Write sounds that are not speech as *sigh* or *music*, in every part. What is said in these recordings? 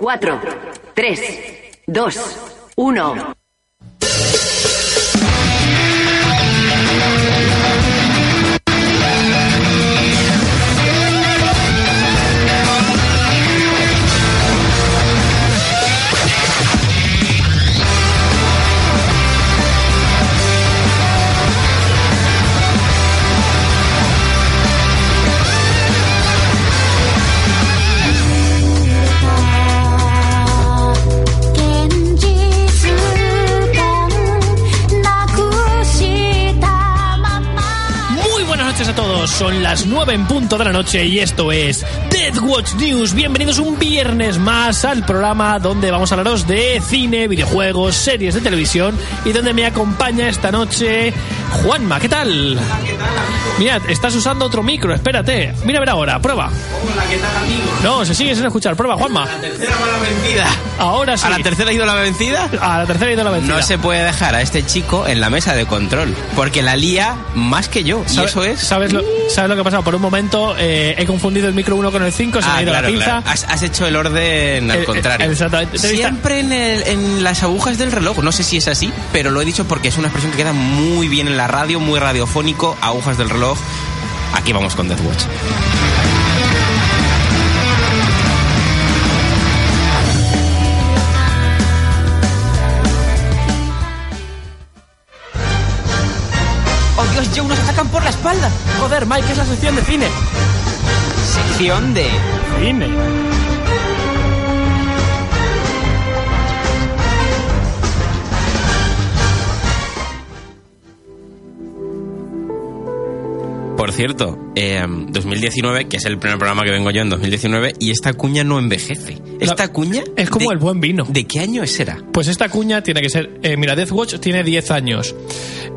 4, 3, 2, 1. Son las 9 en punto de la noche y esto es Dead Watch News. Bienvenidos un viernes más al programa donde vamos a hablaros de cine, videojuegos, series de televisión y donde me acompaña esta noche Juanma. ¿Qué tal? Mirad, estás usando otro micro, espérate. Mira a ver ahora, prueba. Hola, ¿qué tal, amigo? No, se sigue sin escuchar, prueba, Juanma. La tercera va la vencida. Ahora sí. ¿A la tercera ha ido la vencida? A la tercera y de la vencida. No se puede dejar a este chico en la mesa de control, porque la lía más que yo, y ¿Sabe- eso es... ¿Sabes lo, ¿Sabes lo que ha pasado? Por un momento eh, he confundido el micro 1 con el 5, se me Ah, ha ido claro, la pinza. claro. Has, has hecho el orden al Eh, eh, contrario. exactamente. Siempre en, el- en las agujas del reloj. No sé si es así, pero lo he dicho porque es una expresión que queda muy bien en la radio, muy radiofónico. Agujas del reloj. Aquí vamos con Death Watch. ¡Oh Dios, Joe, nos atacan por la espalda! Joder, Mike, es la sección de cine. Sección de... Cine. Por cierto, eh, 2019, que es el primer programa que vengo yo en 2019, y esta cuña no envejece. Esta cuña... es como de- el buen vino. ¿De qué año será? Pues esta cuña tiene que ser. eh, mira, Death Watch tiene 10 años.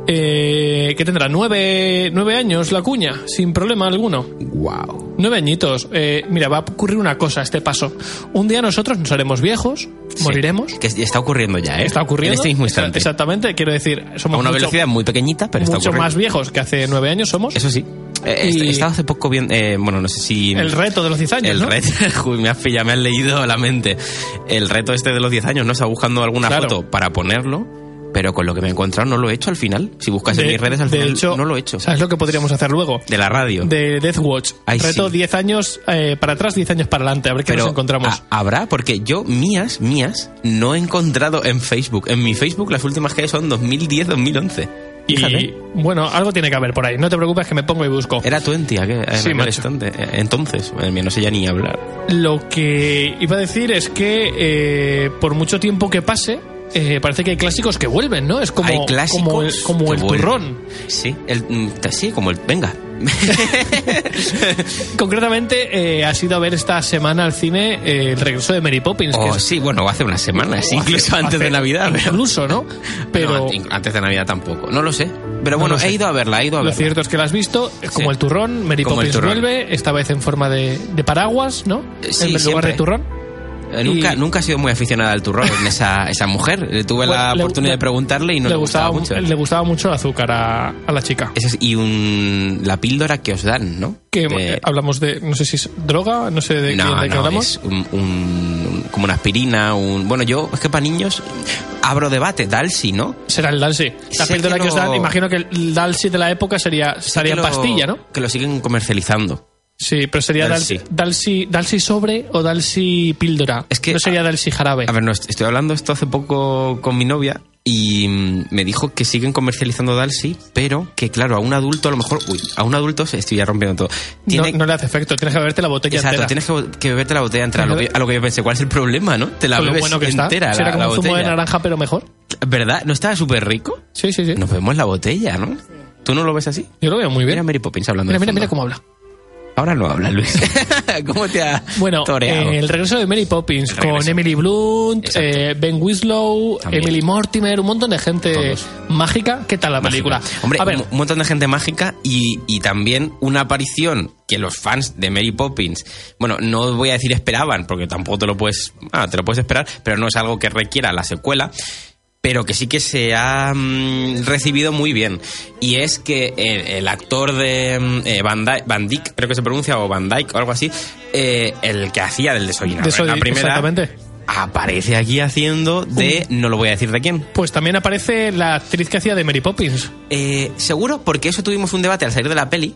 Eh, ¿Qué tendrá? ¿9, nueve años la cuña? Sin problema alguno. Wow. Nueve años. Eh, mira, va a ocurrir una cosa a este paso. Un día nosotros nos haremos viejos, moriremos. Que está ocurriendo ya, ¿eh? Está ocurriendo. En este mismo instante. Exactamente, quiero decir, A somos una mucho, velocidad muy pequeñita, pero está mucho ocurriendo. más viejos que hace nueve años somos. Eso sí. Eh, Y- He estado hace poco bien, eh, bueno, no sé si... El reto de los 10 años, El ¿no? reto, *laughs* Uy, me has, ya me has leído la mente. El reto este de los 10 años, ¿no? Estaba buscando alguna Claro. foto para ponerlo, pero con lo que me he encontrado no lo he hecho al final. Si buscas en mis redes al final hecho, no lo he hecho. ¿Sabes lo que podríamos hacer luego? De la radio. De Death Watch. Ay, Reto sí. 10 años eh, para atrás, 10 años para adelante. A ver qué pero nos encontramos. ¿ha- ¿habrá? Porque yo, mías, mías, no he encontrado en Facebook. En mi Facebook las últimas que hay son 2010-2011. Fíjate. Y bueno, algo tiene que haber por ahí. No te preocupes que me pongo y busco. Era 20 aquel, en Sí, aquel instante. Eh, Entonces, no sé ya ni hablar. Lo que iba a decir es que eh, por mucho tiempo que pase, eh, parece que hay clásicos que vuelven, ¿no? Es como, Hay clásicos como el, como el turrón. Sí, el, mm, sí, como el... Venga. *laughs* Concretamente, eh, ha sido a ver esta semana al cine eh, el regreso de Mary Poppins. que Oh, es- sí, bueno, hace unas semanas, o incluso hace- antes de Navidad. pero- Incluso, ¿no? Pero No, antes de Navidad tampoco. No lo sé. Pero No bueno, lo sé. he ido a verla, he ido a lo verla. cierto es que la has visto, es como Sí. el turrón. Mary Como Poppins turrón. vuelve, esta vez en forma de, de paraguas, ¿no? Eh, sí, en lugar siempre. de turrón. Eh, Nunca, y- nunca he sido muy aficionada al turrón, esa, esa mujer. Eh, Tuve la Bueno, le- oportunidad le- de preguntarle y no le, gustaba, mucho. Le gustaba mucho el azúcar a, a la chica. Es- y un, la píldora que os dan, ¿no? Que De- eh, hablamos de, no sé si es droga, no sé de, no, qué, de qué no, hablamos. es un, un- como una aspirina, un... Bueno, yo, es que para niños abro debate, Dalsi, ¿no? Será el Dalsi. La Sé píldora que que, os dan, imagino que el Dalsi de la época sería, lo- pastilla, ¿no? Que lo siguen comercializando. Sí, pero sería Dalsi. Dalsi. Sobre o Dalsi píldora. Es que- no sería Dalsi jarabe. A ver, no, est- estoy hablando esto hace poco con mi novia y mm, me dijo que siguen comercializando Dalsi, pero que claro, a un adulto a lo mejor, uy, a un adulto se estoy ya rompiendo todo. no, no le hace efecto, tienes que beberte la botella Exacto, entera. tienes que, que beberte la botella entera. A lo, que, a lo que yo pensé, ¿cuál es el problema, no? Te la bebes bueno que está. entera, Será la, como la un zumo de naranja, pero mejor. ¿Verdad? ¿No estaba súper rico? Sí, sí, sí. Nos vemos la botella, ¿no? ¿Tú no lo ves así? Yo lo veo muy bien. Mira Mary Poppins hablando Mira, mira, cómo habla. Ahora no habla, Luis. *laughs* ¿Cómo te ha Bueno, toreado? eh, el regreso de Mary Poppins con. Emily Blunt, eh, Ben Winslow, También. Emily Mortimer, un montón de gente Todos. mágica. ¿Qué tal la película? Hombre, a ver, un, un montón de gente mágica y, y también una aparición que los fans de Mary Poppins, bueno, no voy a decir esperaban, porque tampoco te lo puedes, ah, te lo puedes esperar, pero no es algo que requiera la secuela. Pero que sí que se ha mm, recibido muy bien. Y es que el, el actor de mm, eh, Van, Dyke, Van Dyck, creo que se pronuncia, o Van Dyke o algo así, eh, el que hacía del desollinador la primera, exactamente. aparece aquí haciendo de, no lo voy a decir de quién, pues también aparece la actriz que hacía de Mary Poppins. Eh, Seguro, porque eso tuvimos un debate al salir de la peli.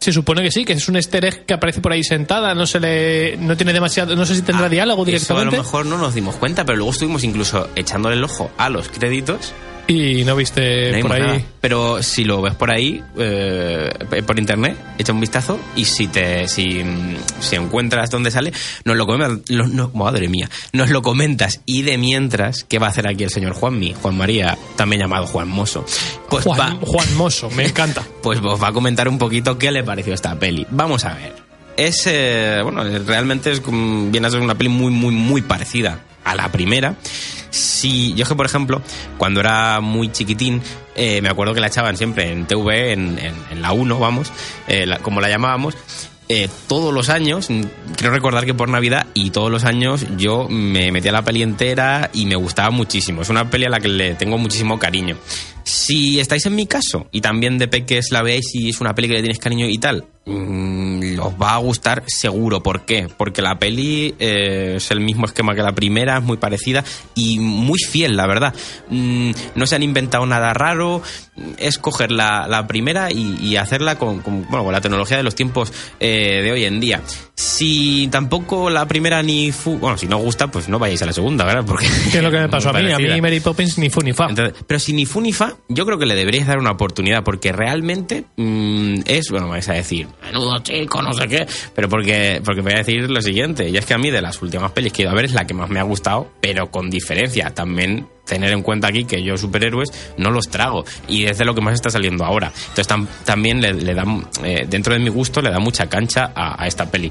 Se supone que sí, que es un easter egg que aparece por ahí sentada, no se le no tiene demasiado, no sé si tendrá diálogo Eso a directamente lo mejor no nos dimos cuenta, pero luego estuvimos incluso echándole el ojo a los créditos. Y no viste no por ahí. nada. Pero si lo ves por ahí, eh, por internet, echa un vistazo y si te si, si encuentras dónde sale, nos lo comentas. no- madre mía, nos lo comentas. Y de mientras, ¿qué va a hacer aquí el señor Juanmi? Juan María, también llamado Juan Moso. Pues Juan, va, Juan Mosso, me *laughs* encanta. pues os va a comentar un poquito qué le pareció esta peli. Vamos a ver. Es, eh, bueno, realmente es, viene a ser una peli muy, muy, muy parecida a la primera. Si, yo es que, por ejemplo, cuando era muy chiquitín, eh, me acuerdo que la echaban siempre en TV, en, la 1, vamos, eh, como la llamábamos. Eh, todos los años, mm, creo recordar que por Navidad y todos los años yo me metía la peli entera y me gustaba muchísimo. Es una peli a la que le tengo muchísimo cariño. Si estáis en mi caso y también de peques la veis y es una peli que le tienes cariño y tal, mm, os va a gustar seguro. ¿Por qué? Porque la peli eh, es el mismo esquema que la primera, es muy parecida y muy fiel, la verdad. Mm, no se han inventado nada raro, es coger la, primera y, hacerla con, con, bueno, con la tecnología de los tiempos eh, de hoy en día. Si tampoco la primera ni... Fu bueno, si no os gusta, pues no vayáis a la segunda, ¿verdad? Porque Que es lo que me pasó a mí. A mí *laughs* Mary Poppins ni fu ni fa. Entonces, pero si ni fu ni fa, yo creo que le deberíais dar una oportunidad, porque realmente mm, es, bueno, me vais a decir, menudo chico, no sé qué, pero porque, porque me voy a decir lo siguiente, y es que a mí de las últimas pelis que he ido a ver es la que más me ha gustado, pero con diferencia, también tener en cuenta aquí que yo superhéroes no los trago, y es de lo que más está saliendo ahora. Entonces tam- también le, le da, eh, dentro de mi gusto, le da mucha cancha a, a esta peli.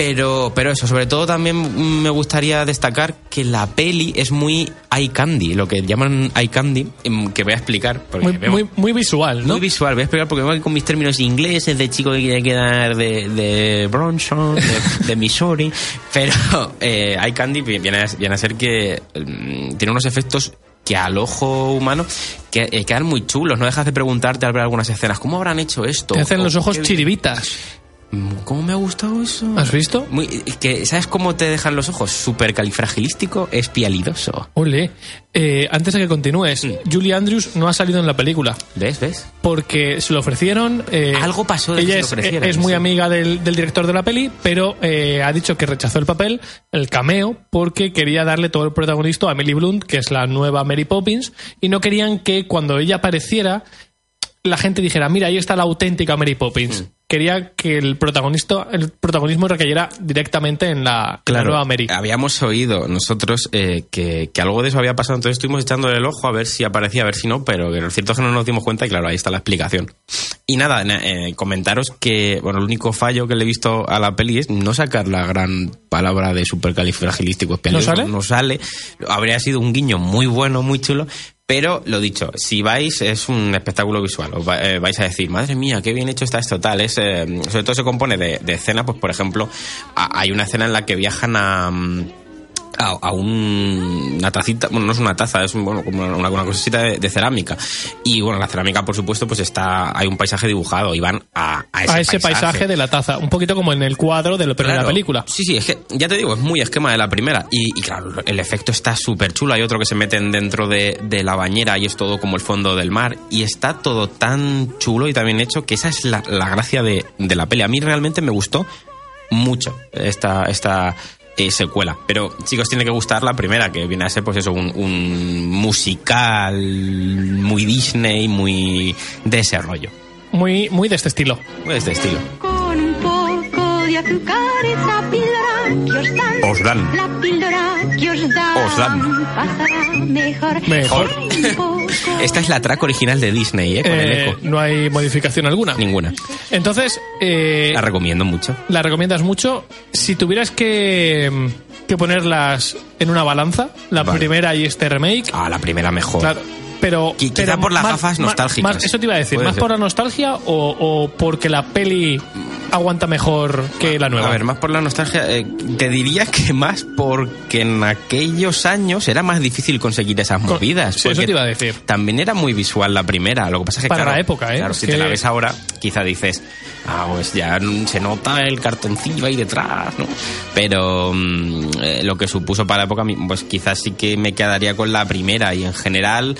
Pero, pero eso, sobre todo también me gustaría destacar que la peli es muy eye candy, lo que llaman eye candy, em, que voy a explicar. Porque Muy, muy, muy visual, ¿no? muy visual, voy a explicar porque con mis términos ingleses de chico que quiere quedar de, de Bronson, de, de Missouri, *laughs* pero eh, eye candy viene a, viene a ser que mm, tiene unos efectos que al ojo humano que, eh, quedan muy chulos, no dejas de preguntarte al ver algunas escenas, ¿cómo habrán hecho esto? Te hacen los ojos chiribitas. Mm, ¿Cómo me ha gustado eso? ¿Has visto? Muy, que, ¿Sabes cómo te dejan los ojos? Súper califragilístico, espialidoso. Ole. Eh, antes de que continúes, Mm. Julie Andrews no ha salido en la película. ¿Ves? ¿Ves? Porque se lo ofrecieron. eh, Algo pasó de que Ella se es, lo ofrecieran, es muy sí. amiga del, del director de la peli, pero eh, ha dicho que rechazó el papel, el cameo, porque quería darle todo el protagonista a Emily Blunt, que es la nueva Mary Poppins, y no querían que cuando ella apareciera la gente dijera, mira, ahí está la auténtica Mary Poppins. Mm. Quería que el protagonista, el protagonismo recayera directamente en la, en la nueva Mary. Habíamos oído nosotros eh, que, que algo de eso había pasado, entonces estuvimos echándole el ojo a ver si aparecía, a ver si no, pero que lo cierto es que no nos dimos cuenta y claro, ahí está la explicación. Y nada, na- eh, comentaros que, bueno, el único fallo que le he visto a la peli es no sacar la gran palabra de supercalifragilístico. ¿No sale? No sale. Habría sido un guiño muy bueno, muy chulo. Pero lo dicho, si vais es un espectáculo visual. Os eh, vais a decir, madre mía, qué bien hecho está esto tal. Es, eh, sobre todo se compone de, escenas, pues por ejemplo, hay una escena en la que viajan a... mm, a, a un- una tacita, bueno, no es una taza, es un- bueno, como una, una cosita de, de cerámica. Y bueno, la cerámica, por supuesto, pues está, hay un paisaje dibujado y van a, a ese, a ese paisaje. de la taza, un poquito como en el cuadro de la primera Claro. película. Sí, sí, es que ya te digo, es muy esquema de la primera. Y, y claro, el efecto está súper chulo. Hay otro que se meten dentro de, de la bañera y es todo como el fondo del mar. Y está todo tan chulo y tan bien hecho que esa es la, la gracia de, de la peli. A mí realmente me gustó mucho esta, esta eh, secuela. Pero chicos, tiene que gustar la primera, que viene a ser pues eso, un, un musical muy Disney, muy de ese rollo. Muy, muy de este estilo. Muy de este estilo. Con un poco de azúcar esa os dan. Os dan. La píldora que os dan. Os dan. Pasará mejor. Mejor. *laughs* Esta es la track original de Disney, ¿eh? Con el Eh, eco. no hay modificación alguna. Ninguna. Entonces, eh, La recomiendo mucho. la recomiendas mucho. Si tuvieras que, que ponerlas en una balanza, la Vale. primera y este remake, Ah, la primera mejor. claro. Pero, Qui- quizá pero por las gafas nostálgicas. más- eso te iba a decir, Puede ¿más ser. por la nostalgia o, o porque la peli aguanta mejor que la nueva? A ver, más por la nostalgia, eh, te diría que más porque en aquellos años era más difícil conseguir esas movidas. sí, eso te iba a decir. También era muy visual la primera, lo que pasa es que Para claro, la época, ¿eh? Claro, si que- te la ves ahora, quizá dices, ah, pues ya se nota el cartoncillo ahí detrás, ¿no? Pero mm, eh, lo que supuso para la época, pues quizás sí que me quedaría con la primera y en general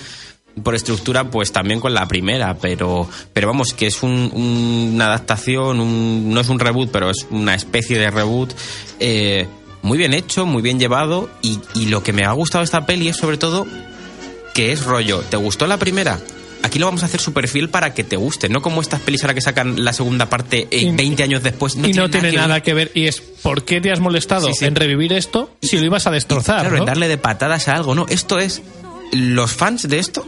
por estructura, pues también con la primera, pero, pero vamos, que es un- un- una adaptación, un- no es un reboot, pero es una especie de reboot. eh, muy bien hecho, muy bien llevado, y, y lo que me ha gustado de esta peli es sobre todo que es rollo. ¿Te gustó la primera? Aquí lo vamos a hacer super fiel para que te guste, no como estas pelis ahora que sacan la segunda parte eh, Y- 20 años después. y no tiene nada que ver. Y es, ¿por qué te has molestado Sí, sí. en revivir esto si lo ibas a destrozar? Claro, ¿no? en darle de patadas a algo, no. Esto es. Los fans de esto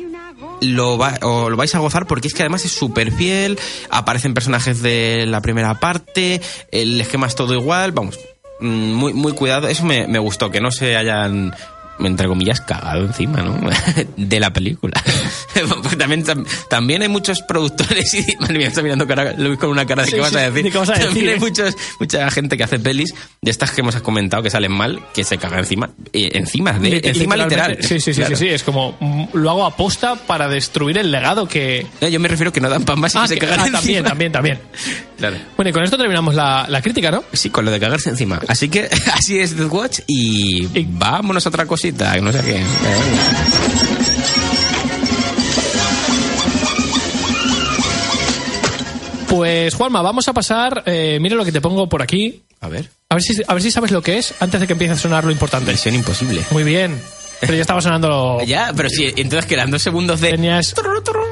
lo, va- lo vais a gozar porque es que además es súper fiel. Aparecen personajes de la primera parte. El esquema es todo igual. Vamos, mm, muy, muy cuidado. Eso me, me gustó, que no se hayan entre comillas, cagado encima, ¿no? *laughs* De la película. *laughs* Porque también, tam- también hay muchos productores y *laughs* madre mía, está mirando cara, Luis con una cara de Sí, qué vas sí, a decir. ¿de qué vas a También decir, hay eh? muchos, mucha gente que hace pelis de estas que hemos comentado que salen mal, que se caga encima, eh, encima, de, encima literal. Sí, sí, sí, Claro. sí, sí. Es como, mm, lo hago aposta para destruir el legado que... No, yo me refiero que no dan pan más y Ah, que se cagan ah, encima. también, también, también. Claro. Bueno, y con esto terminamos la, la crítica, ¿no? Sí, con lo de cagarse encima. Así que así es The Watch y, Y- vámonos a otra cosita, no sé qué. Pues, Juanma, vamos a pasar... Eh, mira lo que te pongo por aquí. A ver. A ver, si, a ver si sabes lo que es antes de que empiece a sonar lo importante. Misión imposible. Muy bien. Pero ya estaba sonando... *laughs* Ya, pero sí, entonces quedan dos segundos de... Tenías...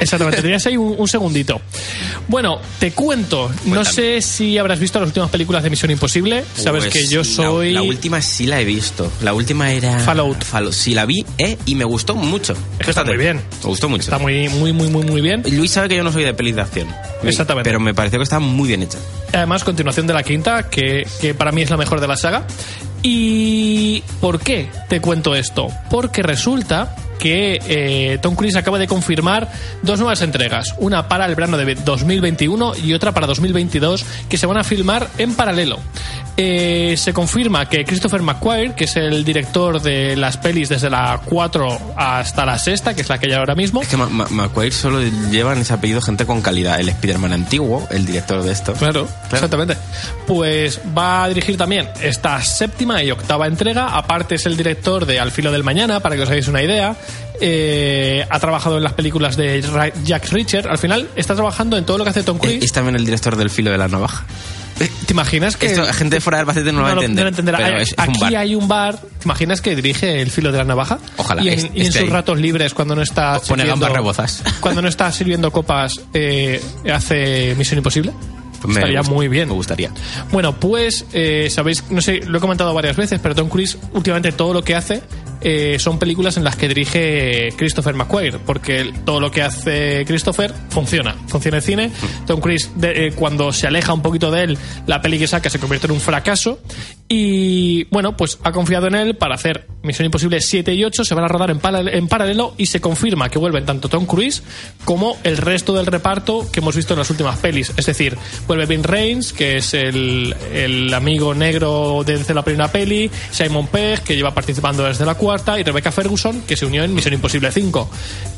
Exactamente, tenías ahí un, un segundito. Bueno, te cuento. No Cuéntame. sé si habrás visto las últimas películas de Misión Imposible. Sabes Pues que yo la- soy... La, última sí la he visto. La última era. Fallout. Fallout. Sí, la vi, ¿eh? Y me gustó mucho. Es que está muy bien. Me gustó mucho. Está muy, muy, muy, muy, muy bien. Luis sabe que yo no soy de pelis de acción. Exactamente. Pero me pareció que está muy bien hecha. Además, continuación de la quinta, que, que para mí es la mejor de la saga. ¿Y por qué te cuento esto? Porque resulta que eh, Tom Cruise acaba de confirmar dos nuevas entregas, una para el verano de 2021 y otra para 2022, que se van a filmar en paralelo. Eh, se confirma que Christopher McQuarrie, que es el director de las pelis desde la 4 hasta la sexta, que es la que hay ahora mismo, Es que McQuarrie solo lleva en ese apellido gente con calidad. El Spider-Man antiguo, el director de esto. Claro, exactamente. Pues va a dirigir también esta séptima y octava entrega. Aparte es el director de Al filo del mañana, para que os hagáis una idea. Eh, ha trabajado en las películas de Ra- Jack Reacher. Al final está trabajando en todo lo que hace Tom Eh, Cruise. Es también el director del filo de la navaja. ¿Te imaginas que Esto, gente de fuera del Albacete no, lo va a no entender. no entenderá. pero Hay- es, es Aquí un bar. hay un bar. ¿Te imaginas que dirige el filo de la navaja? Ojalá, Y en, y en sus ratos libres, cuando no está. Pone gambas rebozas. *laughs* Cuando no está sirviendo copas, eh, hace Misión Imposible. Me Estaría gusta- muy bien. Me gustaría. Bueno, pues eh, sabéis, no sé, lo he comentado varias veces, pero Tom Cruise últimamente todo lo que hace eh, son películas en las que dirige Christopher McQuarrie, porque todo lo que hace Christopher funciona, funciona en cine. Tom Cruise, de- eh, cuando se aleja un poquito de él, la peli que saca se convierte en un fracaso. Y bueno, pues ha confiado en él para hacer Misión Imposible 7 y 8, se van a rodar en, paralel- en paralelo y se confirma que vuelven tanto Tom Cruise como el resto del reparto que hemos visto en las últimas pelis. Es decir, vuelve Vin Reigns, que es el, el amigo negro desde la primera peli, Simon Pegg, que lleva participando desde la cuarta, y Rebecca Ferguson, que se unió en Misión Imposible 5.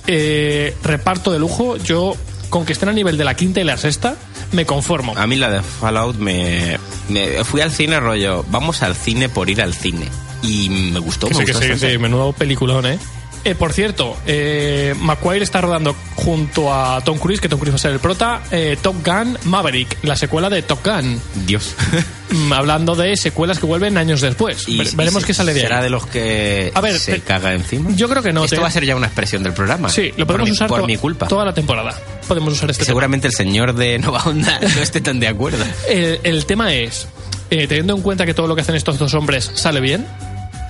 Eh, reparto de lujo, yo con que estén a nivel de la quinta y la sexta, me conformo. A mí la de Fallout me, me- Fui al cine rollo, vamos al cine por ir al cine. Y me gustó, Que me sí, gustó sí, que sí, menudo peliculón, ¿eh? Eh, por cierto, eh, McQuarrie está rodando junto a Tom Cruise, que Tom Cruise va a ser el prota, eh, Top Gun Maverick, la secuela de Top Gun. Dios. *laughs* Mm, hablando de secuelas que vuelven años después. Y- Ver- y veremos se- qué sale de ¿Será ahí. de los que A ver, se te- caga encima? Yo creo que no. Esto te- va a ser ya una expresión del programa. Sí, lo podemos por mi, usar Por mi culpa. toda la temporada. Podemos usar este seguramente el señor de Nova Onda no esté tan de acuerdo. *laughs* El, el tema es... eh, teniendo en cuenta que todo lo que hacen estos dos hombres sale bien,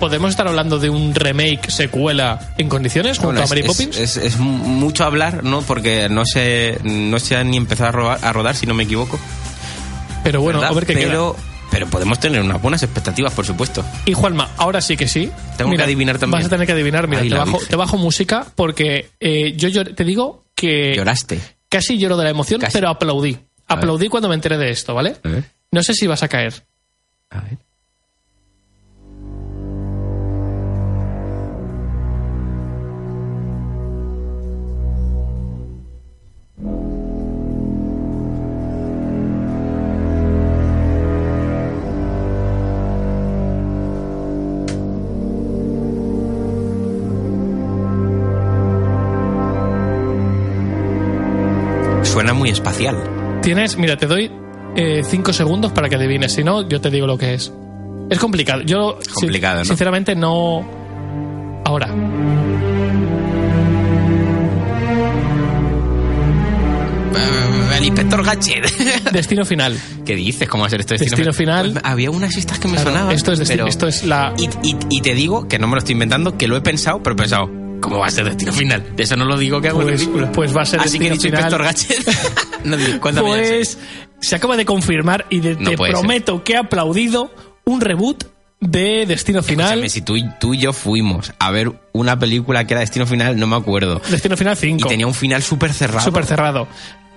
¿podemos estar hablando de un remake, secuela en condiciones junto Bueno, a Mary es- Poppins? es- es mucho hablar, ¿no? Porque no se, no se han ni empezado a, robar- a rodar, si no me equivoco. pero bueno, ¿verdad? a ver qué queda. pero, pero podemos tener unas buenas expectativas, por supuesto. Y Juanma, ahora sí que sí. Tengo que adivinar también. Vas a tener que adivinar. Mira, Ay, te, bajo, Virgen. te bajo música porque eh, yo te digo que Lloraste. casi lloro de la emoción, Casi. pero aplaudí. A ver. Aplaudí cuando me enteré de esto, ¿vale? No sé si vas a caer. A ver. Suena muy espacial. Tienes, mira, te doy eh, cinco segundos para que adivines. Si no, yo te digo lo que es. Es complicado. Yo, sin- complicado, ¿no? sinceramente, no. Ahora. Eh, El inspector Gadget. *laughs* Destino final. ¿Qué dices? ¿Cómo va a ser esto? Destino final. Pues había unas estas que me Claro, sonaban. esto es destino- pero- esto es la- Y, y- y te digo que no me lo estoy inventando, que lo he pensado, pero he pensado, ¿cómo va a ser destino final? De eso no lo digo que hago Pues, película. pues va a ser Así que Destino dicho Final. inspector Gadget. *laughs* no digo, Pues se acaba de confirmar y de- No te ser. prometo que he aplaudido un reboot de Destino Final. Escúchame, si tú y, tú y yo fuimos a ver una película que era Destino Final, no me acuerdo. Destino Final Y 5. tenía un final súper cerrado. Súper cerrado.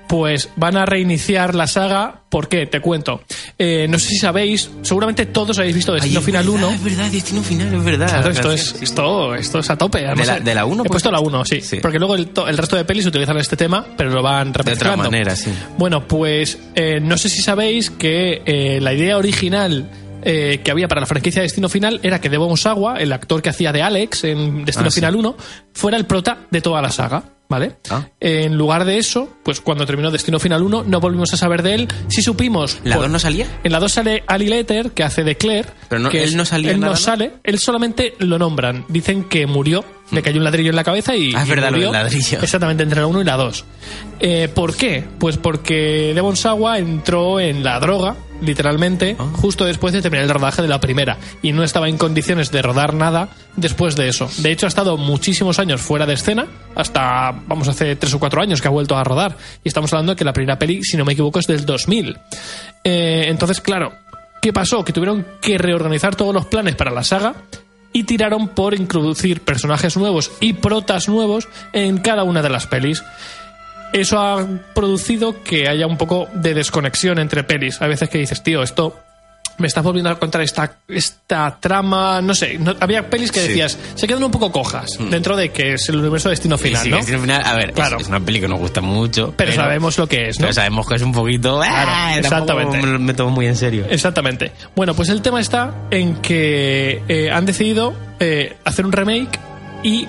Pues van a reiniciar la saga. ¿Por qué? Te cuento. Eh, no sé si sabéis, seguramente todos habéis visto Destino es Final verdad, 1. Es verdad, Destino Final, es verdad. Claro, esto, es, sí, sí. esto, esto es a tope. Además, la- de la uno, He pues? puesto la 1, sí, Sí. Porque luego el, to- el resto de pelis utilizan este tema, pero lo van De otra manera, sí. Bueno, pues eh, no sé si sabéis que eh, la idea original eh, que había para la franquicia Destino Final era que Devon Sawa, el actor que hacía de Alex en Destino Ah, sí. Final 1, fuera el prota de toda la saga. ¿Vale? Ah. En lugar de eso, pues cuando terminó Destino Final 1, no volvimos a saber de él. Sí supimos. ¿La por- 2 no salía? en la 2 sale Ali Letter, que hace de Claire. Pero no- que él no salía Él nada, no sale, él solamente lo nombran. Dicen que murió, le cayó un ladrillo en la cabeza y. Ah, es verdad, lo murió. del ladrillo. Exactamente, entre la 1 y la 2. Eh, ¿Por qué? Pues porque Devon Sawa entró en la droga, literalmente, Ah. justo después de terminar el rodaje de la primera. Y no estaba en condiciones de rodar nada después de eso. De hecho, ha estado muchísimos años fuera de escena, hasta, vamos, hace tres o cuatro años que ha vuelto a rodar. Y estamos hablando de que la primera peli, si no me equivoco, es del 2000. Eh, entonces, claro, ¿qué pasó? Que tuvieron que reorganizar todos los planes para la saga y tiraron por introducir personajes nuevos y protas nuevos en cada una de las pelis. Eso ha producido que haya un poco de desconexión entre pelis. A veces que dices, tío, esto me estás volviendo a contar esta, esta trama, no sé, no- había pelis que Sí. decías, se quedan un poco cojas, dentro de que es el universo Destino Final, Sí, ¿no? Destino Final, a ver, Claro. es, una peli que nos gusta mucho. Pero sabemos lo que es, ¿no? Pero sabemos que es un poquito. Claro, ¡ah! Exactamente. Me tomo muy en serio. Exactamente. Bueno, pues el tema está en que eh, han decidido eh, hacer un remake y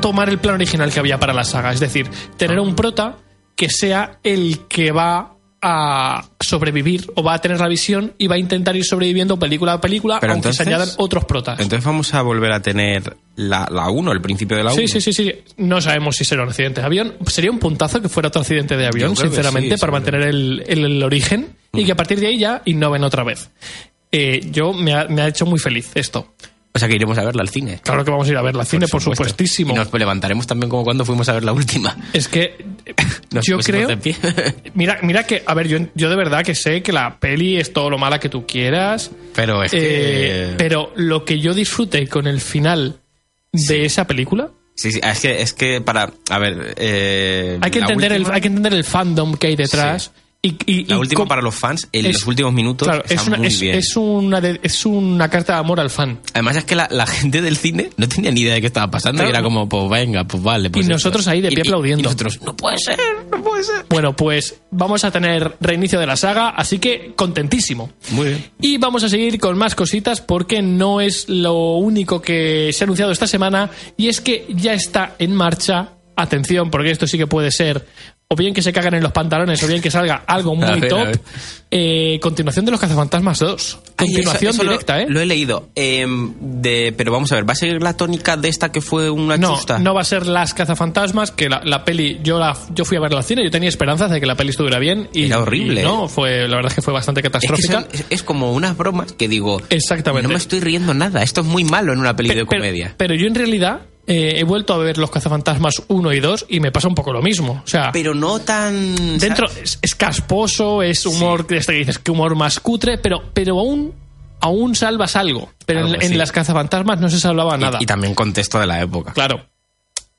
tomar el plan original que había para la saga. Es decir, tener Ah. un prota que sea el que va a sobrevivir o va a tener la visión y va a intentar ir sobreviviendo película a película, Pero aunque entonces- se añadan otros protas. Entonces vamos a volver a tener la, la 1, el principio de la 1. Sí, sí, sí, sí. No sabemos si será un accidente de avión. Sería un puntazo que fuera otro accidente de avión, sinceramente, sí, para mantener el, el- el origen y que a partir de ahí ya innoven otra vez. Eh, yo me ha, me ha hecho muy feliz esto. O sea que iremos a verla al cine. Claro que vamos a ir a ver la cine, por, supuesto. supuestísimo. Y nos levantaremos también como cuando fuimos a ver la última. Es que *laughs* Nos yo creo. pie. *laughs* Mira, mira que, a ver, yo, yo de verdad que sé que la peli es todo lo mala que tú quieras. Pero es eh, que. pero lo que yo disfruté con el final de esa película. Sí, sí, es que, es que para. A ver. eh, Hay que, entender el, hay que entender el fandom que hay detrás. Y, y- La y última para los fans, en es- los últimos minutos, Claro, está es una, muy es, bien. es una de- es una carta de amor al fan. Además es que la, la gente del cine no tenía ni idea de qué estaba pasando Claro. y era como, pues venga, pues vale. Pues Y nosotros ahí de pie y- aplaudiendo. Y nosotros, no puede ser, no puede ser. Bueno, pues vamos a tener reinicio de la saga, así que contentísimo. Muy bien. Y vamos a seguir con más cositas porque no es lo único que se ha anunciado esta semana y es que ya está en marcha, atención porque esto sí que puede ser o bien que se cagan en los pantalones, o bien que salga algo muy *laughs* ver, top. Eh, continuación de los Cazafantasmas 2. Ay, Continuación eso- eso lo- directa, ¿eh? Lo he leído. Eh, de, pero vamos a ver, ¿va a seguir la tónica de esta que fue una No, chusta? no va a ser Las Cazafantasmas, que la, la peli, yo la, yo fui a verla al cine, yo tenía esperanzas de que la peli estuviera bien. Y, Era horrible, y no, fue, la verdad es que fue bastante Es, que catastrófica. son- es- es como unas bromas que digo. Exactamente. No me estoy riendo nada. Esto es muy malo en una peli Pe- de pero, comedia. pero yo en realidad eh, he vuelto a ver Los Cazafantasmas 1 y 2 y me pasa un poco lo mismo. O sea, pero no tan. dentro es, es casposo, es humor, este que dices que humor más cutre, pero, pero aún, aún salvas algo. Pero en, Algo, en sí. Las Cazafantasmas no se salvaba Y- nada. Y, también contexto de la época. Claro.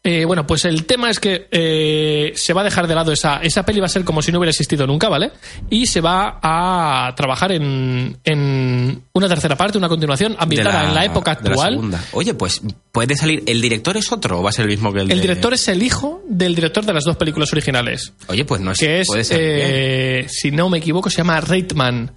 Eh, bueno, pues el tema es que eh, se va a dejar de lado esa, esa peli, va a ser como si no hubiera existido nunca, ¿vale? Y se va a trabajar en, en una tercera parte, una continuación ambientada en la época de la actual. Oye, pues puede salir. ¿El director es otro o va a ser el mismo que el el de- director es el hijo del director de las dos películas originales, Oye, pues no es. que es, puede ser. bien. eh, si no me equivoco, se llama Reitman.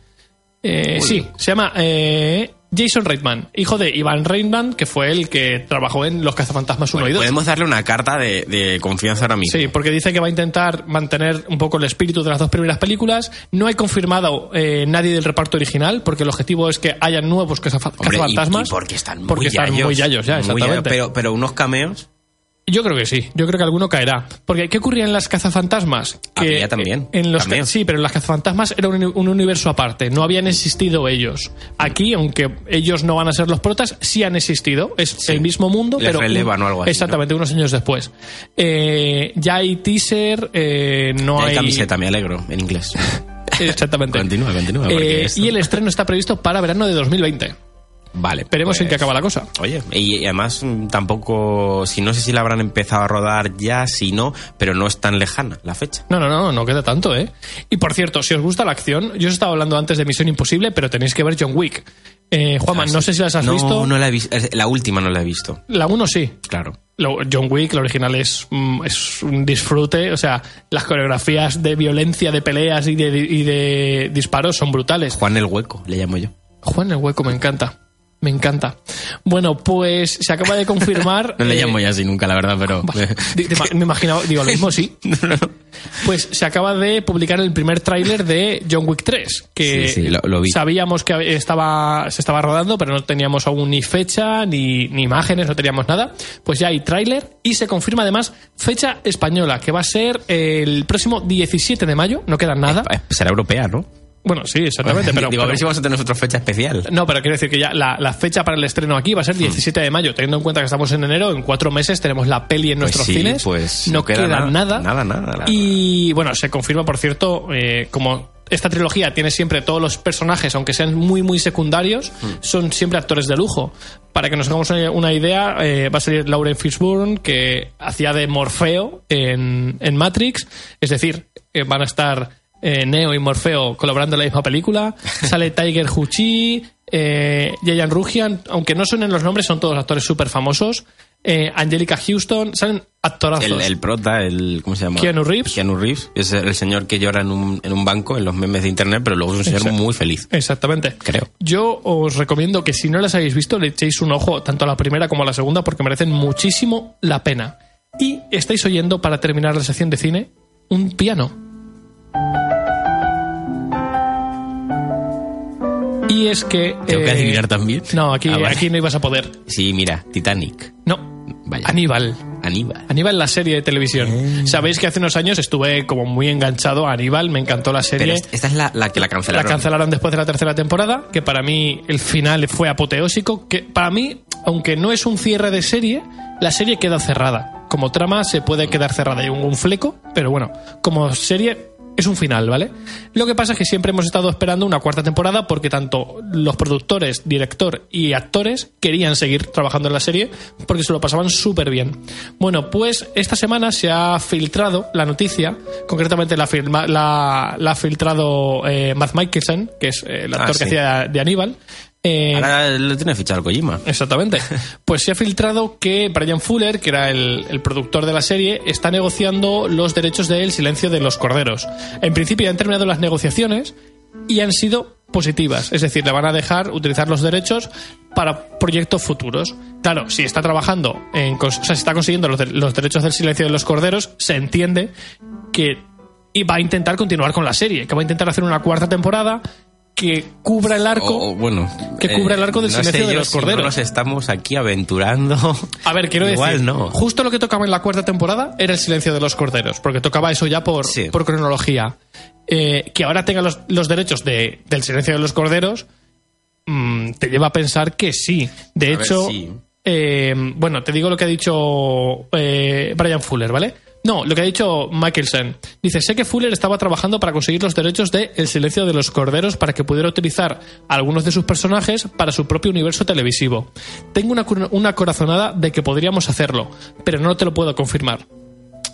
Eh, sí, se llama eh, Jason Reitman, hijo de Ivan Reitman, que fue el que trabajó en Los Cazafantasmas 1 y 2. Podemos darle una carta de, de confianza ahora mismo. Sí, porque dice que va a intentar mantener un poco el espíritu de las dos primeras películas. No hay confirmado eh, nadie del reparto original, porque el objetivo es que hayan nuevos Hombre, cazafantasmas. y porque están porque muy están yayos. muy yayos ya, Muy exactamente. yayos, pero, pero unos cameos. Yo creo que sí, yo creo que alguno caerá. Porque ¿qué ocurría en las cazafantasmas? Que Había también En los sí, pero en las cazafantasmas era un, un universo aparte, no habían existido ellos. Aquí, aunque ellos no van a ser los protas, sí han existido. Es Sí. el mismo mundo, Les pero. relevan o algo así, Exactamente, unos años después. Eh, ya hay teaser, eh, no Ya hay. hay camiseta, me alegro, en inglés. *laughs* Exactamente. Continúa, continúa, Eh, esto- Y el estreno está previsto para verano de 2020. Vale. Veremos en pues, qué acaba la cosa. Oye, y, y además mm, tampoco, si no sé si la habrán empezado a rodar ya, si no, pero no es tan lejana la fecha. No, no, no, no queda tanto, ¿eh? Y por cierto, si os gusta la acción, yo os estaba hablando antes de Misión Imposible, pero tenéis que ver John Wick. Eh, Juanma, Ah, no sí. sé si las has no, visto. No la he visto, la última no la he visto, La 1 sí. claro. John Wick, la original, es, mm, es un disfrute. O sea, las coreografías de violencia, de peleas y de, y de disparos son brutales. Juan el Hueco, le llamo yo. Juan el Hueco, me encanta. Me encanta. Bueno, pues se acaba de confirmar. *laughs* No le eh, llamo ya así nunca, la verdad, pero... Me imaginaba, digo, lo mismo sí. *laughs* Pues se acaba de publicar el primer tráiler de John Wick 3, que Sí, sí, lo- lo vi. sabíamos que estaba, se estaba rodando, pero no teníamos aún ni fecha, ni, ni imágenes, no teníamos nada. Pues ya hay tráiler y se confirma además fecha española, que va a ser el próximo 17 de mayo, no queda nada. Eh, Será europea, ¿no? Bueno, sí, exactamente, pero... Digo, a ver si vamos a tener otra fecha especial. no, pero quiero decir que ya la, la fecha para el estreno aquí va a ser 17 de mayo. Teniendo en cuenta que estamos en enero, en cuatro meses tenemos la peli en nuestros sí, cines. pues no, queda queda, nada. nada. Nada, Y bueno, se confirma, por cierto, eh, como esta trilogía tiene siempre todos los personajes, aunque sean muy, muy secundarios, Mm. son siempre actores de lujo. Para que nos hagamos una- una idea, eh, va a salir Lauren Fishburne, que hacía de Morfeo en, en Matrix. Es decir, eh, van a estar eh, Neo y Morfeo colaborando en la misma película. *laughs* Sale Tiger Huchi, eh, Yayan Rugian, aunque no suenen los nombres, son todos actores súper famosos. Eh, Angelica Houston, salen actorazos. El, el prota, el. ¿Cómo se llama? Keanu Reeves. Keanu Reeves. Es el señor que llora en un, en un banco en los memes de internet, pero luego es un señor Exacto. muy feliz. Exactamente. Creo. Yo os recomiendo que si no las habéis visto, le echéis un ojo tanto a la primera como a la segunda porque merecen muchísimo la pena. Y estáis oyendo, para terminar la sección de cine, un piano. Y es que... ¿Tengo que eh, adivinar también? No, aquí, Ah, vale. aquí no ibas a poder. Sí, mira, Titanic. No. Vaya. Aníbal. Aníbal. Aníbal, la serie de televisión. Sabéis que hace unos años estuve como muy enganchado a Aníbal, me encantó la serie. Pero esta es la, la que la La cancelaron. cancelaron después de la tercera temporada, que para mí el final fue apoteósico, que para mí, aunque no es un cierre de serie, la serie queda cerrada. Como trama se puede quedar cerrada, hay un, un fleco, pero bueno, como serie es un final, ¿vale? Lo que pasa es que siempre hemos estado esperando una cuarta temporada porque tanto los productores, director y actores querían seguir trabajando en la serie porque se lo pasaban súper bien. Bueno, pues esta semana se ha filtrado la noticia, concretamente la, firma- la, la ha filtrado eh, Matt Mikkelsen, que es eh, el Ah, actor que sí. hacía de Aníbal. Eh, Ahora lo tiene fichado el Kojima. Exactamente. *laughs* Pues se ha filtrado que Brian Fuller, que era el, el productor de la serie, está negociando los derechos del silencio de los corderos. En principio ya han terminado las negociaciones y han sido positivas. Es decir, le van a dejar utilizar los derechos para proyectos futuros. Claro, si está trabajando, en, o sea, si está consiguiendo los, de- los derechos del silencio de los corderos, se entiende que va a intentar continuar con la serie, que va a intentar hacer una cuarta temporada que cubra el arco. O- o, bueno, que cubra el arco del no silencio de los si no corderos. nos estamos aquí aventurando. A ver, quiero Igual decir, no. justo lo que tocaba en la cuarta temporada era el silencio de los corderos, porque tocaba eso ya por, Sí. por cronología. Eh, que ahora tenga los, los derechos de, del silencio de los corderos, mm, te lleva a pensar que sí. De A ver, hecho, sí. eh, bueno, te digo lo que ha dicho eh, Brian Fuller, ¿vale? No, lo que ha dicho Michelson. Dice, sé que Fuller estaba trabajando para conseguir los derechos de El silencio de los corderos para que pudiera utilizar algunos de sus personajes para su propio universo televisivo. Tengo una, una corazonada de que podríamos hacerlo, pero no te lo puedo confirmar.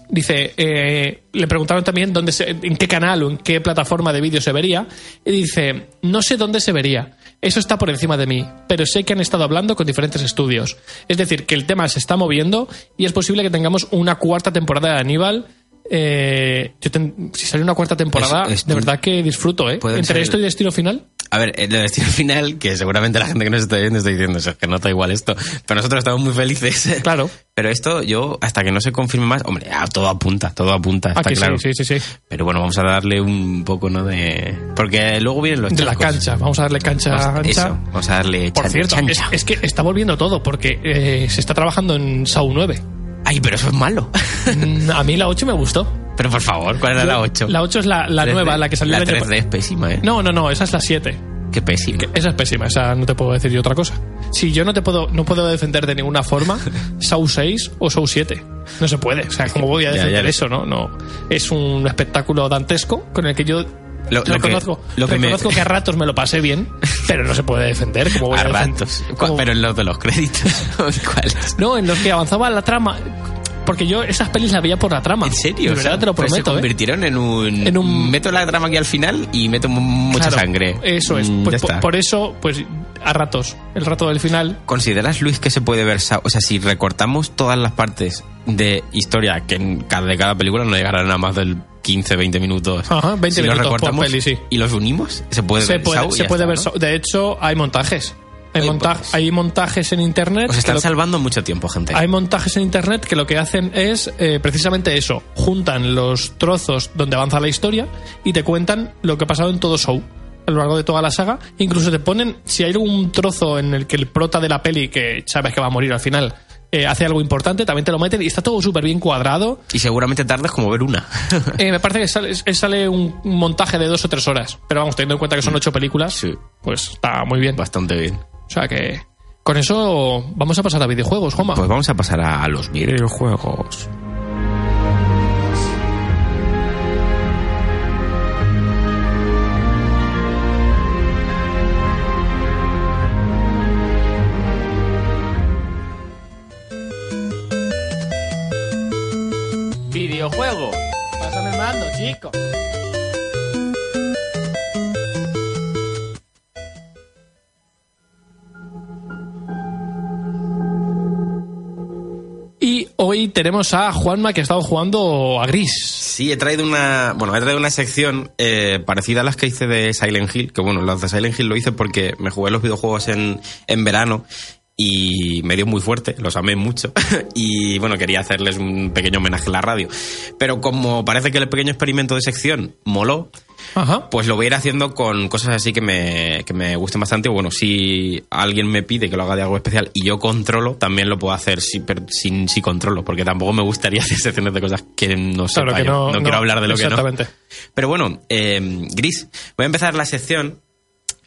Dice, eh, le preguntaron también dónde se- en qué canal o en qué plataforma de vídeo se vería. Y dice, no sé dónde se vería. Eso está por encima de mí, pero sé que han estado hablando con diferentes estudios. Es decir, que el tema se está moviendo y es posible que tengamos una cuarta temporada de Aníbal. Eh, yo ten- si sale una cuarta temporada, Es- es- de verdad que disfruto, ¿eh? Entre ser- esto y Destino Final. A ver, el destino final, que seguramente la gente que nos está viendo está diciendo, "Es que no está igual esto. Pero nosotros estamos muy felices. *laughs* Claro. Pero esto, yo, hasta que no se confirme más, hombre, ya, todo apunta, todo apunta, está Ah, que claro. sí, sí, sí, sí. Pero bueno, vamos a darle un poco, ¿no? De. Porque luego vienen los De la cancha. Vamos a darle cancha Vamos- ancha. Eso, vamos a darle Por cierto, es que está volviendo todo, porque eh, se está trabajando en SAU 9. Ay, pero eso es malo. Mm, A mí la 8 me gustó. Pero por favor, ¿cuál era la 8? La 8 es la, la nueva, la que salió La el año 3D es pésima, ¿eh? No, no, no, esa es la 7. Qué pésima. Esa es pésima, esa no te puedo decir yo otra cosa. Si yo no te puedo, no puedo defender de ninguna forma *laughs* SAU 6 o SAU 7. No se puede. O sea, ¿cómo voy a defender ya. eso, no? No. Es un espectáculo dantesco con el que yo Lo- lo que- reconozco, lo que me- reconozco que a ratos me lo pasé bien, *laughs* pero no se puede defender. ¿Cómo voy a, A defender? ratos. ¿Cómo- Pero en los de los créditos. *laughs* ¿Cuáles? No, en los que avanzaba la trama. Porque yo esas pelis las veía por la trama. ¿En serio? De O sea, verdad te lo pues prometo, Se ¿eh? convirtieron en un. En un- Meto la trama aquí al final y meto mu- mucha Claro, sangre. Eso es. Mm, Pues por, eso, pues a ratos. El rato del final. ¿Consideras, Luis, que se puede ver... O sea, si recortamos todas las partes de historia que en cada, de cada película no llegarán a más del 15, 20 minutos. Ajá, 20 si los minutos por recortamos peli, sí. y los unimos, se puede Se ver puede, Saw y se puede está, ver. De hecho, hay montajes. Hay, pues- hay montajes en internet. Os están lo- salvando mucho tiempo, gente. Hay montajes en internet que lo que hacen es eh, precisamente eso. Juntan los trozos donde avanza la historia y te cuentan lo que ha pasado en todo show. A lo largo de toda la saga. Incluso te ponen, si hay algún trozo en el que el prota de la peli, que sabes que va a morir al final, eh, hace algo importante, también te lo meten y está todo súper bien cuadrado. Y seguramente tardes como ver una. *laughs* Eh, me parece que sale, un un montaje de dos o tres horas. Pero vamos, teniendo en cuenta que son ocho películas, Sí. pues está muy bien. Bastante bien. O sea que con eso vamos a pasar a videojuegos, Juanma. Pues vamos a pasar a los videojuegos. Videojuego. Pásame el mando, chico. Tenemos a Juanma que ha estado jugando a Gris. Sí, he traído una. Bueno, he traído una sección eh, parecida a las que hice de Silent Hill. Que bueno, las de Silent Hill lo hice porque me jugué los videojuegos en, en verano y me dio muy fuerte, los amé mucho. *laughs* y bueno, quería hacerles un pequeño homenaje a la radio. Pero como parece que el pequeño experimento de sección moló, Ajá. pues lo voy a ir haciendo con cosas así que me, que me gusten bastante. O bueno, si alguien me pide que lo haga de algo especial y yo controlo, también lo puedo hacer si, pero sin si controlo, porque tampoco me gustaría *laughs* hacer secciones de cosas que no sé. Claro no, quiero hablar de lo que no. exactamente. Pero bueno, eh, Gris, voy a empezar la sección.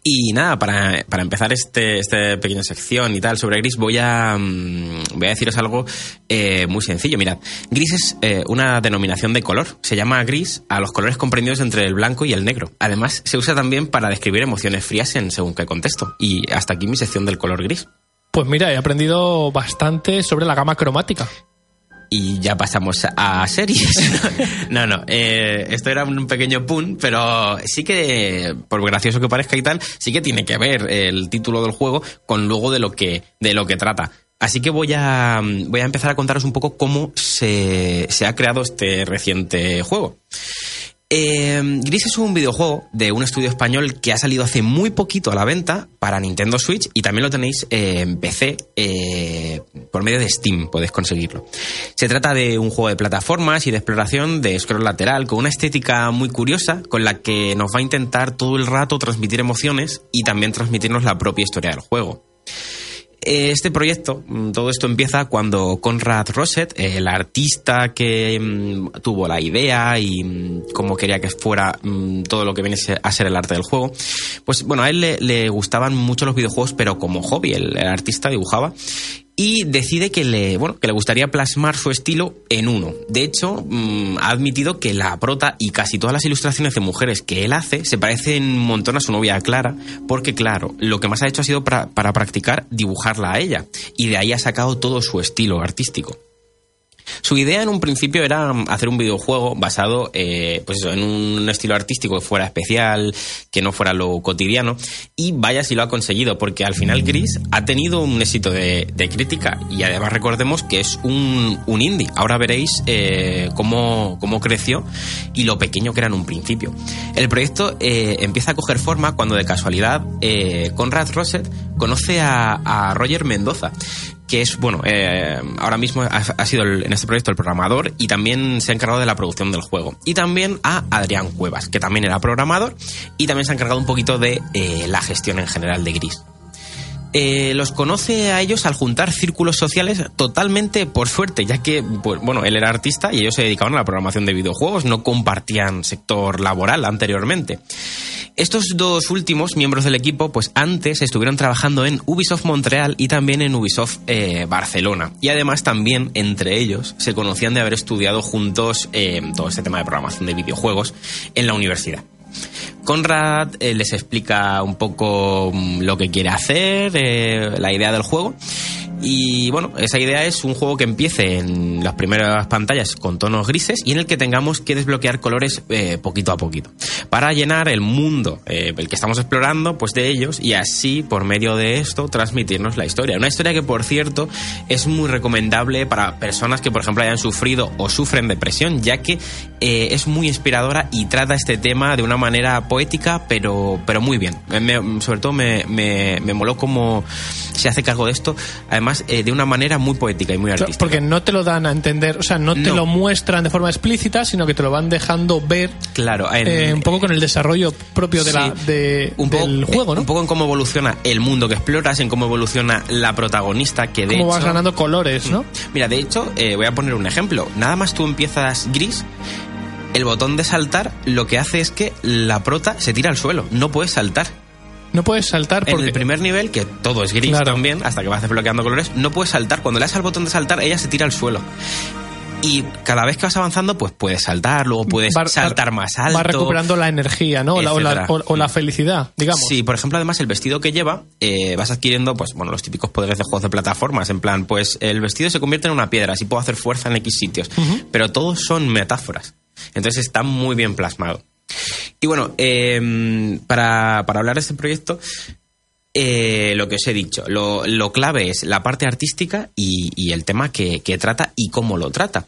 Y nada, para, para empezar este, esta pequeña sección y tal sobre Gris, voy a, mm, voy a deciros algo eh, muy sencillo. Mirad, Gris es eh, una denominación de color. Se llama gris a los colores comprendidos entre el blanco y el negro. Además, se usa también para describir emociones frías en según qué contexto. Y hasta aquí mi sección del color gris. Pues mira, he aprendido bastante sobre la gama cromática. Y ya pasamos a series. *laughs* no, no, eh, esto era un pequeño pun, pero sí que, por gracioso que parezca y tal, sí que tiene que ver el título del juego con luego de lo que, de lo que trata. Así que voy a, voy a empezar a contaros un poco cómo se, se ha creado este reciente juego. Eh, Gris es un videojuego de un estudio español que ha salido hace muy poquito a la venta para Nintendo Switch y también lo tenéis en PC eh, por medio de Steam, podéis conseguirlo. Se trata de un juego de plataformas y de exploración de scroll lateral con una estética muy curiosa con la que nos va a intentar todo el rato transmitir emociones y también transmitirnos la propia historia del juego. Este proyecto, mm, todo esto empieza cuando Conrad Rosset, el artista que mm, tuvo la idea y mm, cómo quería que fuera todo lo que viene a ser el arte del juego, pues bueno, a él le, gustaban mucho los videojuegos, pero como hobby, el artista dibujaba y decide que le, bueno, que le gustaría plasmar su estilo en uno. De hecho, mm, ha admitido que la prota y casi todas las ilustraciones de mujeres que él hace se parecen un montón a su novia Clara, porque claro, lo que más ha hecho ha sido para, para practicar dibujarla a ella, y de ahí ha sacado todo su estilo artístico. Su idea en un principio era hacer un videojuego basado eh, pues en un estilo artístico que fuera especial, que no fuera lo cotidiano, y vaya si lo ha conseguido, porque al final Gris ha tenido un éxito de, crítica y además recordemos que es un, un indie. Ahora veréis eh, cómo, cómo creció y lo pequeño que era en un principio. El proyecto eh, empieza a coger forma cuando de casualidad eh, Conrad Rosset conoce a, a Roger Mendoza que es, bueno, eh, ahora mismo ha, sido en este proyecto el programador y también se ha encargado de la producción del juego. Y también a Adrián Cuevas, que también era programador y también se ha encargado un poquito de eh, la gestión en general de Gris. Eh, los conoce a ellos al juntar círculos sociales totalmente por suerte, ya que, pues, bueno, él era artista y ellos se dedicaban a la programación de videojuegos, no compartían sector laboral anteriormente. Estos dos últimos miembros del equipo, pues antes estuvieron trabajando en Ubisoft Montreal y también en Ubisoft eh, Barcelona. Y además también entre ellos se conocían de haber estudiado juntos eh, todo este tema de programación de videojuegos en la universidad. Conrad eh, les explica un poco mm, lo que quiere hacer, eh, la idea del juego. Y bueno, esa idea es un juego que empiece en las primeras pantallas con tonos grises y en el que tengamos que desbloquear colores eh, poquito a poquito para llenar el mundo, eh, el que estamos explorando, pues de ellos y así por medio de esto transmitirnos la historia. Una historia que por cierto es muy recomendable para personas que por ejemplo hayan sufrido o sufren depresión, ya que eh, es muy inspiradora y trata este tema de una manera poética, pero, pero muy bien. Me- sobre todo me, me, me moló cómo se hace cargo de esto, eh, de una manera muy poética y muy artística. Porque no te lo dan a entender, o sea, no te lo muestran de forma explícita, sino que te lo van dejando ver Claro, en- eh, un poco con el desarrollo propio de la, de, un poco, del juego, eh, ¿no? Un poco en cómo evoluciona el mundo que exploras, en cómo evoluciona la protagonista, que de Cómo vas ganando colores, ¿no? Mira, de hecho, eh, voy a poner un ejemplo. Nada más tú empiezas gris, el botón de saltar lo que hace es que la prota se tira al suelo. No puedes saltar. No puedes saltar En porque... el primer nivel, que todo es gris Claro. también, hasta que vas desbloqueando colores, no puedes saltar. Cuando le das al botón de saltar, ella se tira al suelo. Y cada vez que vas avanzando, pues puedes saltar, luego puedes va- saltar más alto. Va recuperando la energía, ¿no? O la, o, la, etcétera. o- o la felicidad, digamos. Sí, por ejemplo, además el vestido que lleva, eh, vas adquiriendo, pues, bueno, los típicos poderes de juegos de plataformas. En plan, pues el vestido se convierte en una piedra, así puedo hacer fuerza en X sitios. Pero todos son metáforas. Entonces está muy bien plasmado. Y bueno, eh, para, para hablar de este proyecto, eh, lo que os he dicho, lo, lo clave es la parte artística y, el tema que, trata y cómo lo trata.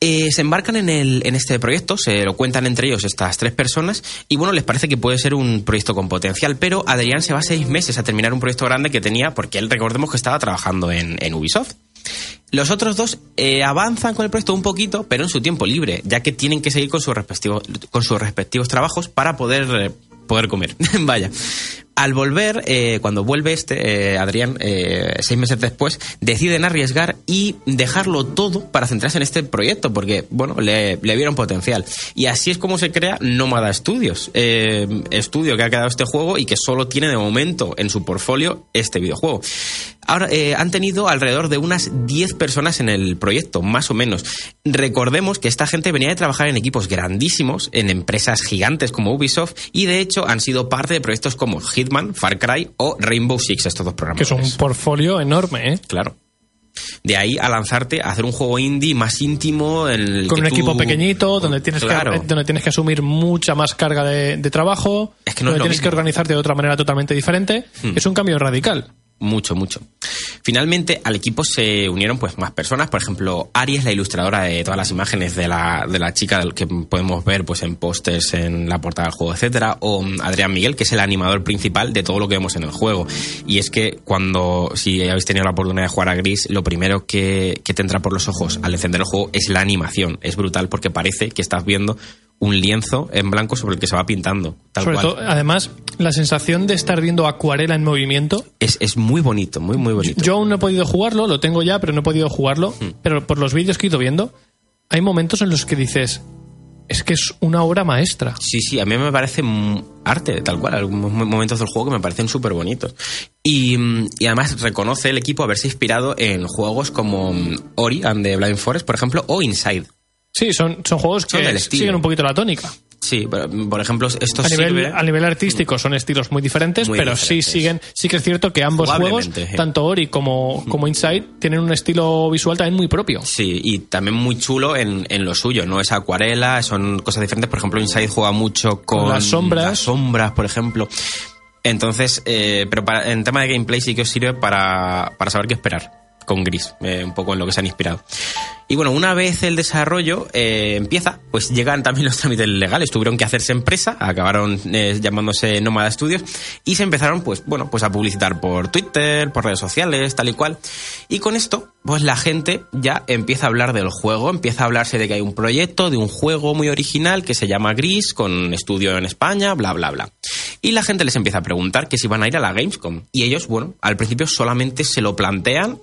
Eh, se embarcan en, el, en este proyecto, se lo cuentan entre ellos estas tres personas y bueno, les parece que puede ser un proyecto con potencial, pero Adrián se va seis meses a terminar un proyecto grande que tenía porque él recordemos que estaba trabajando en Ubisoft. Los otros dos eh, avanzan con el proyecto un poquito, pero en su tiempo libre, ya que tienen que seguir con sus respectivos, trabajos para poder, eh, poder comer. *laughs* Vaya. Al volver, eh, cuando vuelve este, eh, Adrián, seis meses después, deciden arriesgar y dejarlo todo para centrarse en este proyecto, porque, bueno, le, le vieron potencial. Y así es como se crea Nómada Studios, estudio que ha creado este juego y que solo tiene de momento en su portfolio este videojuego. Ahora, eh, han tenido alrededor de unas 10 personas en el proyecto, más o menos. Recordemos que esta gente venía de trabajar en equipos grandísimos, en empresas gigantes como Ubisoft, y de hecho han sido parte de proyectos como Hitman, Far Cry o Rainbow Six, estos dos programas. Que es un portfolio enorme, ¿eh? Claro. De ahí a lanzarte a hacer un juego indie más íntimo. En el Con que un tú- equipo pequeñito, donde tienes, Claro. que, donde tienes que asumir mucha más carga de, de trabajo, Es que no es donde tienes mismo. que organizarte de otra manera totalmente diferente. Hmm. Es un cambio radical. Mucho, mucho. Finalmente, al equipo se unieron pues más personas. Por ejemplo, Ari es la ilustradora de todas las imágenes de la, de la chica que podemos ver pues en pósters, en la portada del juego, etcétera. O mm, Adrián Miguel, que es el animador principal de todo lo que vemos en el juego. Y es que cuando, si habéis tenido la oportunidad de jugar a Gris, lo primero que, que te entra por los ojos al encender el juego es la animación. Es brutal porque parece que estás viendo un lienzo en blanco sobre el que se va pintando. Tal Sobre cual. todo, además, la sensación de estar viendo acuarela en movimiento. Es, es muy bonito, muy, muy bonito. Yo aún no he podido jugarlo, lo tengo ya, pero no he podido jugarlo. Hmm. Pero por los vídeos que he ido viendo, hay momentos en los que dices, es que es una obra maestra. Sí, sí, a mí me parece arte, tal cual. Algunos mo- momentos del juego que me parecen súper bonitos. Y, mm, y además reconoce el equipo haberse inspirado en juegos como mm, Ori and the Blind Forest, por ejemplo, o Inside. Sí, son, son juegos Son que siguen un poquito la tónica. Sí, pero, mm, por ejemplo, esto A nivel, sirve... a nivel artístico son estilos muy diferentes, Muy pero diferentes. sí siguen, sí que es cierto que ambos juegos, sí. tanto Ori como, como Inside, tienen un estilo visual también muy propio. Sí, y también muy chulo en, en lo suyo, no es acuarela, son cosas diferentes. Por ejemplo, Inside juega mucho con, Con las sombras. las sombras, por ejemplo. Entonces, eh, pero para, en tema de gameplay sí que os sirve para, para saber qué esperar con Gris, eh, un poco en lo que se han inspirado. Y bueno, una vez el desarrollo eh, empieza, pues llegan también *laughs* los trámites legales. Tuvieron que hacerse empresa, acabaron eh, llamándose Nómada Studios y se empezaron, pues bueno, pues a publicitar por Twitter, por redes sociales, tal y cual. Y con esto, pues la gente ya empieza a hablar del juego, empieza a hablarse de que hay un proyecto, de un juego muy original que se llama Gris, con estudio en España, bla, bla, bla. Y la gente les empieza a preguntar que si van a ir a la Gamescom. Y ellos, bueno, al principio solamente se lo plantean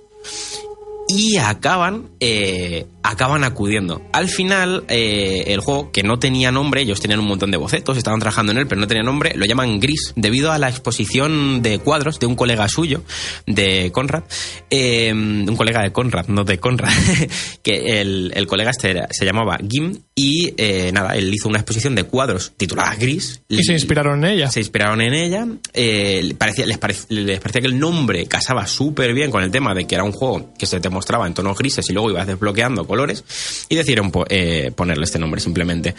y acaban eh, acaban acudiendo. Al final, eh, el juego, que no tenía nombre, ellos tenían un montón de bocetos, estaban trabajando en él, pero no tenía nombre, lo llaman Gris, debido a la exposición de cuadros de un colega suyo, de Conrad, eh, un colega de Conrad, no de Conrad, *laughs* que el, el colega este era- se llamaba Gim, y eh, nada, él hizo una exposición de cuadros titulada Gris. Y se inspiraron en ella. Se inspiraron en ella. parecía, les, parec- les parecía que el nombre casaba súper bien con el tema de que era un juego que se te mostraba en tonos grises y luego ibas desbloqueando colores. Y decidieron eh, ponerle este nombre simplemente.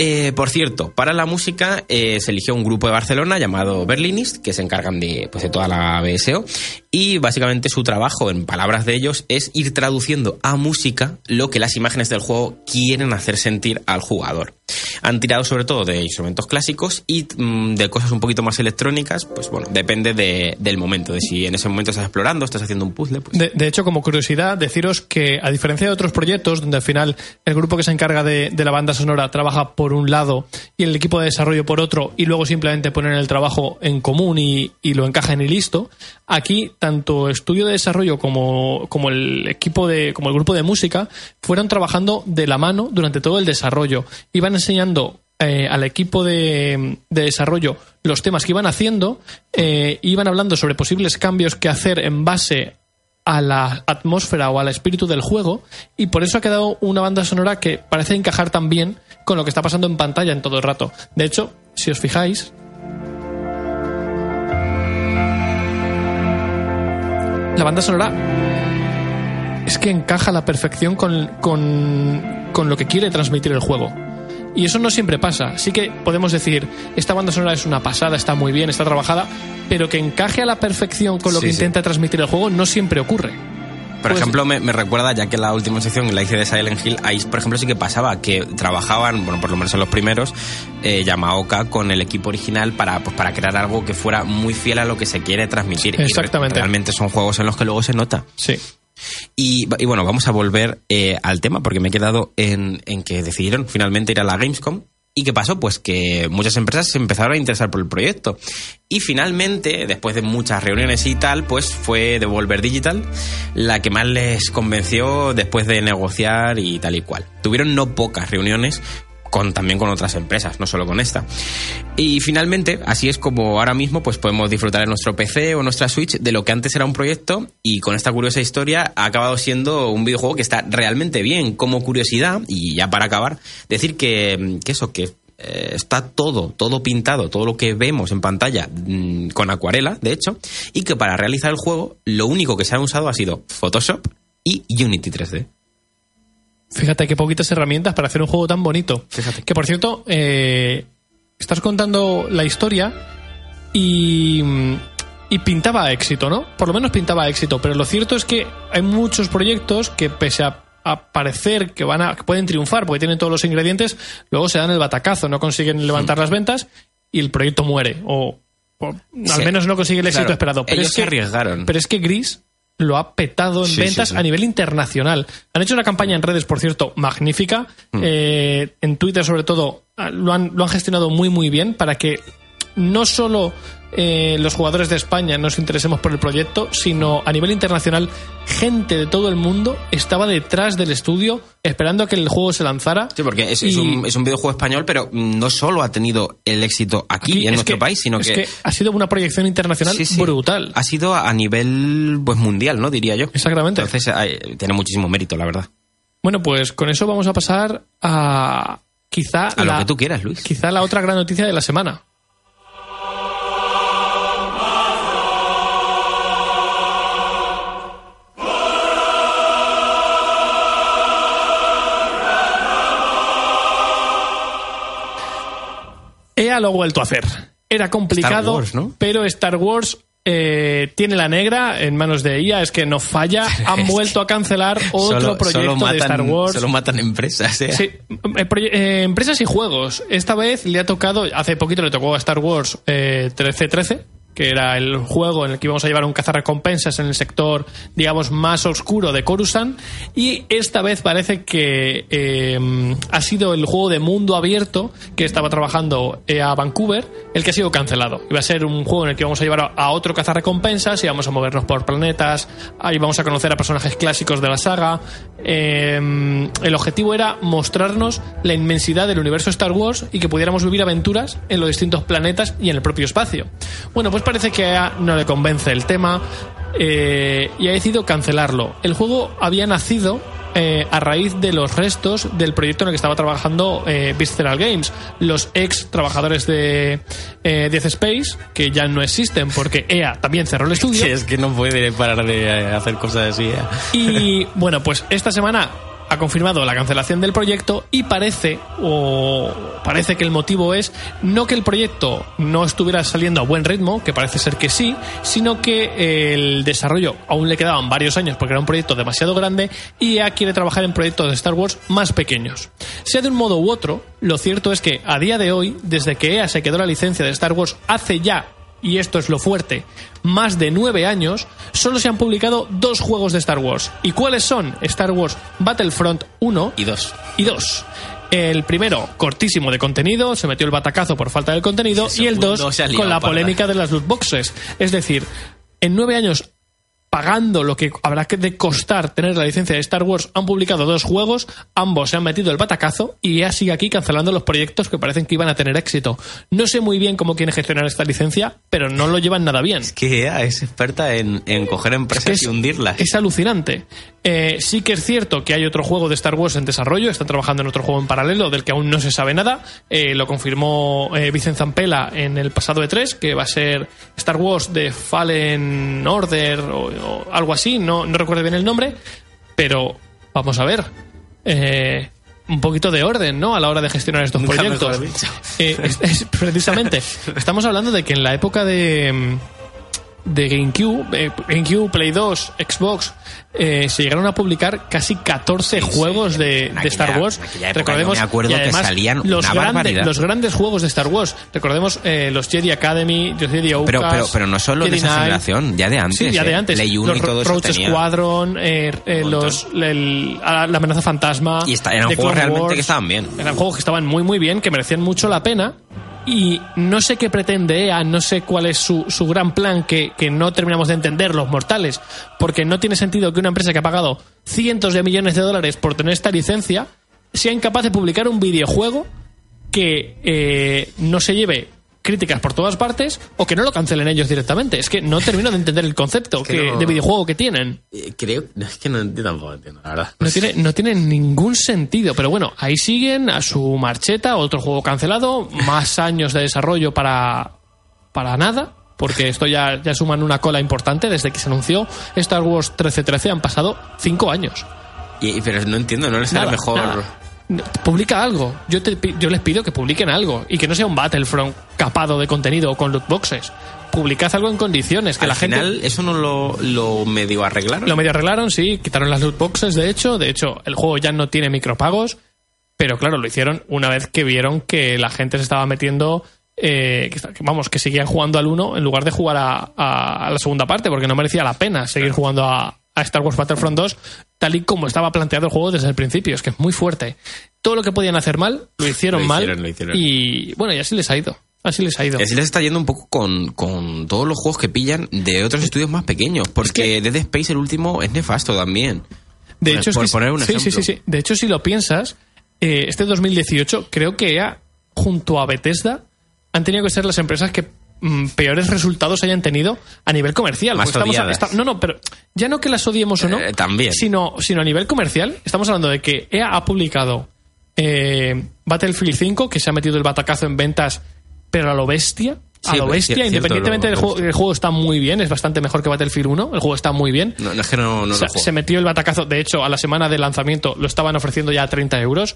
Eh, por cierto, para la música eh, se eligió un grupo de Barcelona llamado Berlinist, que se encargan de, pues, de toda la BSO, y básicamente su trabajo, en palabras de ellos, es ir traduciendo a música lo que las imágenes del juego quieren hacer sentir al jugador. Han tirado sobre todo de instrumentos clásicos y mm, de cosas un poquito más electrónicas, pues bueno, depende de- del momento, de si en ese momento estás explorando, estás haciendo un puzzle, pues De, hecho, como curiosidad, deciros que a diferencia de otros proyectos, donde al final el grupo que se encarga de, de la banda sonora trabaja por un lado y el equipo de desarrollo por otro, y luego simplemente ponen el trabajo en común y, y lo encajan y listo, aquí tanto estudio de desarrollo como, como el equipo de, como el grupo de música fueron trabajando de la mano durante todo el desarrollo. Iban enseñando eh, al equipo de, de desarrollo los temas que iban haciendo, eh, iban hablando sobre posibles cambios que hacer en base a la atmósfera o al espíritu del juego y por eso ha quedado una banda sonora que parece encajar tan bien con lo que está pasando en pantalla en todo el rato. De hecho, si os fijáis, la banda sonora es que encaja a la perfección con, con, con lo que quiere transmitir el juego. Y eso no siempre pasa. Sí que podemos decir, esta banda sonora es una pasada, está muy bien, está trabajada, pero que encaje a la perfección con lo Sí, que sí. intenta transmitir el juego no siempre ocurre. Por Pues- ejemplo, me, me recuerda, ya que la última sección la hice de Silent Hill, ahí, por ejemplo, sí que pasaba que trabajaban, bueno, por lo menos en los primeros, eh, Yamaoka con el equipo original para, pues, para crear algo que fuera muy fiel a lo que se quiere transmitir. Y Exactamente. realmente son juegos en los que luego se nota. Sí. Y, y bueno, vamos a volver eh, al tema, porque me he quedado en, en que decidieron finalmente ir a la Gamescom. ¿Y qué pasó? Pues que muchas empresas se empezaron a interesar por el proyecto. Y finalmente, después de muchas reuniones y tal, pues fue Devolver Digital la que más les convenció después de negociar y tal y cual. Tuvieron no pocas reuniones con, también con otras empresas, no solo con esta. Y finalmente, así es como ahora mismo pues podemos disfrutar en nuestro PC o nuestra Switch de lo que antes era un proyecto y con esta curiosa historia ha acabado siendo un videojuego que está realmente bien. Como curiosidad, y ya para acabar, decir que, eso, que eh, está todo, todo pintado, todo lo que vemos en pantalla mm, con acuarela, de hecho, y que para realizar el juego lo único que se ha usado ha sido Photoshop y Unity 3D. Fíjate qué poquitas herramientas para hacer un juego tan bonito. Fíjate. Que por cierto, eh, estás contando la historia y y pintaba éxito, ¿no? Por lo menos pintaba éxito, pero lo cierto es que hay muchos proyectos que pese a, a parecer que van a que pueden triunfar porque tienen todos los ingredientes, luego se dan el batacazo, no consiguen levantar las ventas y el proyecto muere o, o al Sí. menos no consigue el éxito Claro, esperado. Pero ellos es que, se arriesgaron. Pero es que Gris lo ha petado en Sí, ventas sí. a nivel internacional. Han hecho una campaña en redes, por cierto, magnífica. Mm. Eh, en Twitter, sobre todo, lo han, lo han gestionado muy, muy bien para que no solo eh, los jugadores de España nos interesemos por el proyecto, sino a nivel internacional, gente de todo el mundo estaba detrás del estudio esperando a que el juego se lanzara. Sí, porque es, un, es un videojuego español, pero no solo ha tenido el éxito aquí, en es nuestro que- país, sino es que, ha sido una proyección internacional Sí, sí. brutal. ha sido a nivel pues mundial, ¿no? Diría yo. Exactamente. Entonces hay- tiene muchísimo mérito, la verdad. Bueno, pues con eso vamos a pasar a quizá A la, lo que tú quieras, Luis. quizá la otra gran noticia de la semana. EA lo ha vuelto a hacer. Era complicado, Star Wars, ¿no? pero Star Wars eh, tiene la negra en manos de EA, es que no falla. *laughs* Han vuelto a cancelar otro Solo- proyecto solo matan, de Star Wars. Solo matan empresas, ¿eh? Sí, eh, empresas y juegos. Esta vez le ha tocado, hace poquito le tocó a Star Wars eh, 1313, que era el juego en el que íbamos a llevar un cazarrecompensas en el sector, digamos, más oscuro de Coruscant. Y esta vez parece que eh, ha sido el juego de mundo abierto que estaba trabajando a Vancouver, el que ha sido cancelado. Iba a ser un juego en el que íbamos a llevar a, a otro cazarrecompensas, íbamos a movernos por planetas, ahí vamos a conocer a personajes clásicos de la saga. Eh, el objetivo era mostrarnos la inmensidad del universo Star Wars y que pudiéramos vivir aventuras en los distintos planetas y en el propio espacio. Bueno, pues parece que a no le convence el tema eh, y ha decidido cancelarlo. El juego había nacido eh, a raíz de los restos del proyecto en el que estaba trabajando eh, Visceral Games, los ex trabajadores de eh, Death Space, que ya no existen porque EA también cerró el estudio. *laughs* Sí, es que no puede parar de eh, hacer cosas así. ¿eh? Y *laughs* bueno, pues esta semana ha confirmado la cancelación del proyecto y parece, o parece que el motivo es no que el proyecto no estuviera saliendo a buen ritmo, que parece ser que sí, sino que el desarrollo aún le quedaban varios años porque era un proyecto demasiado grande y ya quiere trabajar en proyectos de Star Wars más pequeños. Sea de un modo u otro, lo cierto es que a día de hoy, desde que EA se quedó la licencia de Star Wars hace ya y esto es lo fuerte, más de nueve años, solo se han publicado dos juegos de Star Wars. ¿Y cuáles son? Star Wars Battlefront 1 Y dos. y 2. El primero, cortísimo de contenido, se metió el batacazo por falta de contenido, El y el segundo 2 se ha liado con la polémica de las loot boxes. Es decir, en nueve años pagando lo que habrá que de costar tener la licencia de Star Wars, han publicado dos juegos, ambos se han metido el batacazo y ya sigue aquí cancelando los proyectos que parecen que iban a tener éxito. No sé muy bien cómo quieren gestionar esta licencia, pero no lo llevan nada bien. Que EA es experta en, en coger empresas Es- y hundirlas. Es alucinante. Eh, sí que es cierto que hay otro juego de Star Wars en desarrollo, están trabajando en otro juego en paralelo del que aún no se sabe nada. Eh, lo confirmó eh, Vicent Zampella en el pasado E3, que va a ser Star Wars de Fallen Order o, o algo así, no, no recuerdo bien el nombre, pero vamos a ver. Eh, un poquito de orden, ¿no? A la hora de gestionar estos Nunca proyectos. Eh, es- es- precisamente, *laughs* estamos hablando de que en la época de, mm, de GameCube, eh, GameCube, Play 2, Xbox, eh, se llegaron a publicar casi 14 Sí, sí. juegos de, En de aquella- Star Wars. Recordemos, me acuerdo y que además, salían los, una grandes, barbaridad. los grandes juegos de Star Wars. Recordemos eh, los Jedi Academy, los Jedi Outcast, Pero, pero, pero no solo Jedi esa Knight. generación, ya de antes. Sí, ya de ¿eh? antes. Play 1 los y todo eso Roach tenía. Squadron, eh, eh, los, el- la amenaza fantasma. Y está- eran juegos Clone realmente Wars. que estaban bien. Eran juegos que estaban muy, muy bien, que merecían mucho la pena. Y no sé qué pretende EA, no sé cuál es su, su gran plan que, que no terminamos de entender los mortales, porque no tiene sentido que una empresa que ha pagado cientos de millones de dólares por tener esta licencia sea incapaz de publicar un videojuego que eh, no se lleve críticas por todas partes o que no lo cancelen ellos directamente. Es que no termino de entender el concepto que que- no- de videojuego que tienen. Eh, Creo, no, es que no entiendo tampoco, entiendo, la verdad. No tiene, no tiene ningún sentido, pero bueno, ahí siguen a su marcheta, otro juego cancelado, más *laughs* años de desarrollo para, para nada, porque esto ya, ya suman una cola importante desde que se anunció Star Wars 1313 han pasado cinco años. Y, pero no entiendo, no les Nada, mejor. nada. Publica algo. Yo, te yo les pido que publiquen algo y que no sea un Battlefront capado de contenido o con loot boxes. publicad algo en condiciones, que Al la gente... final, eso no lo, lo medio arreglaron. Lo medio arreglaron, sí, quitaron las loot boxes, de hecho. De hecho, el juego ya no tiene micropagos. Pero claro, lo hicieron una vez que vieron que la gente se estaba metiendo. eh, que, vamos, que seguían jugando al 1 en lugar de jugar a, a- a la segunda parte, porque no merecía la pena seguir jugando a, a Star Wars Battlefront 2 tal y como estaba planteado el juego desde el principio. Es que es muy fuerte. Todo lo que podían hacer mal, lo hicieron, Lo mal. hicieron, lo hicieron. Y bueno, y así les ha ido. Así les ha ido. Así les está yendo un poco con, con todos los juegos que pillan de otros estudios más pequeños. Porque Dead Space, el último, es nefasto también. De Por- hecho, es por que- poner un sí, sí, ejemplo. sí, sí. De hecho, si lo piensas, eh, este 2018 creo que EA, junto a Bethesda, han tenido que ser las empresas que peores resultados hayan tenido a nivel comercial. Más a- está- no, no, pero ya no que las odiemos o no, Eh, también. Sino, sino a nivel comercial. Estamos hablando de que EA ha publicado eh, Battlefield 5, que se ha metido el batacazo en ventas, pero a lo bestia. A Sí, lo bestia, cierto, independientemente del juego, el juego está muy bien, es bastante mejor que Battlefield 1, el juego está muy bien. No, es que no, no se, lo juego. se metió el batacazo. De hecho, a la semana de lanzamiento lo estaban ofreciendo ya a 30 euros.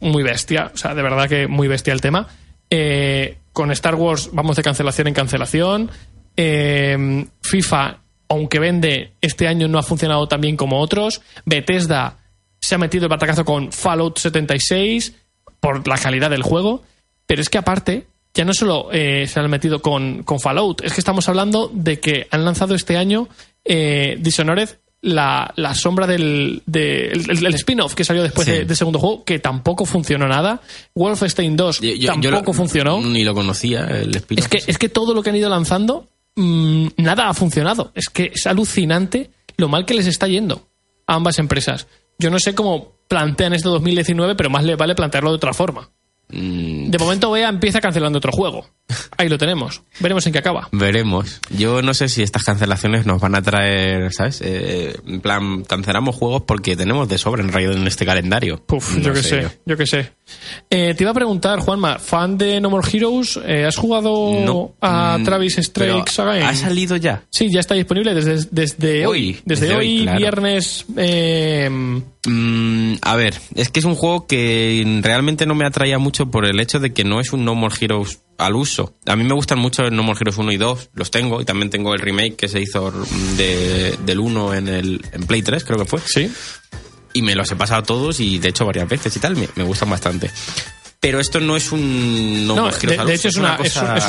Muy bestia. O sea, de verdad que muy bestia el tema. Eh, con Star Wars vamos de cancelación en cancelación. Eh, FIFA, aunque vende, este año no ha funcionado tan bien como otros. Bethesda se ha metido el batacazo con Fallout 76 por la calidad del juego. Pero es que aparte, ya no solo eh, se han metido con, con Fallout, es que estamos hablando de que han lanzado este año Dishonored, la, la sombra del, de- el, spin-off que salió después Sí. de- del segundo juego, que tampoco funcionó nada. Wolfenstein 2 Yo- yo- yo tampoco lo- funcionó. Ni lo conocía, el spin Es que, es que todo lo que han ido lanzando, mm, nada ha funcionado. Es que es alucinante lo mal que les está yendo a ambas empresas. Yo no sé cómo plantean este 2019, pero más le vale plantearlo de otra forma. Mm, De momento EA empieza cancelando otro juego. Ahí lo tenemos. Veremos en qué acaba. Veremos. Yo no sé si estas cancelaciones nos van a traer, ¿sabes? Eh, en plan, cancelamos juegos porque tenemos de sobra en realidad en este calendario. Puf, No yo qué sé, yo. yo qué sé. Eh, te iba a preguntar, Juanma, fan de No More Heroes, eh, ¿has jugado No. a Mm, Travis Strikes Again? ¿Ha salido ya? Sí, ya está disponible desde, desde hoy. Hoy, Desde, desde hoy, hoy, claro. viernes. eh, Mm, a ver, es que es un juego que realmente no me atraía mucho por el hecho de que no es un No More Heroes al uso. A mí me gustan mucho el No More Heroes 1 y 2, los tengo, y también tengo el remake que se hizo de- del 1 en, el, en Play 3, creo que fue. sí. y me los he pasado todos y de hecho varias veces y tal, me, me gustan bastante. Pero esto no es un no, No, de, de hecho es una, es, es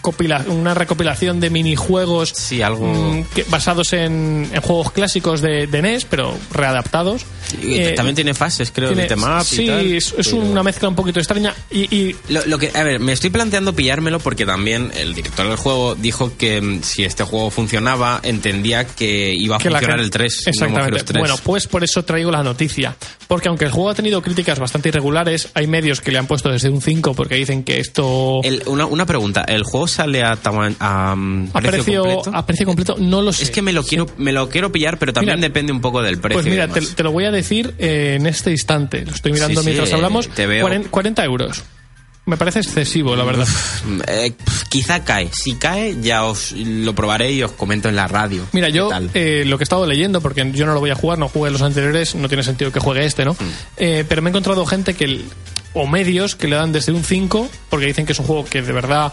copila- una recopilación de minijuegos Sí, algo... mm, que- basados en, en juegos clásicos de, de NES, pero readaptados. Y Eh, también tiene fases, creo, tiene- de tema Sí, y tal, es, pero- una mezcla un poquito extraña. Y, y Lo, lo que, a ver, me estoy planteando pillármelo porque también el director del juego dijo que mm, si este juego funcionaba, entendía que iba a que funcionar el 3. No More Exactamente. Heroes 3. Bueno, pues por eso traigo la noticia. Porque aunque el juego ha tenido críticas bastante irregulares, hay medios que le han puesto desde un 5 porque dicen que esto El- una, una pregunta, ¿el juego sale a, tama- a, a precio, precio, completo? a precio completo no lo sé. Es que me lo quiero me lo quiero pillar, pero también Mira, depende un poco del precio. Pues mira, te, te lo voy a decir eh, en este instante. Lo estoy mirando Sí, sí, mientras eh, hablamos. te veo. 40, 40 euros. Me parece excesivo, la verdad. Eh, quizá cae. Si cae, ya os lo probaré y os comento en la radio. Mira, ¿Qué yo eh, lo que he estado leyendo, porque yo no lo voy a jugar, no jugué los anteriores, no tiene sentido que juegue este, ¿no? Mm. Eh, pero me he encontrado gente que, o medios que le dan desde un 5, porque dicen que es un juego que de verdad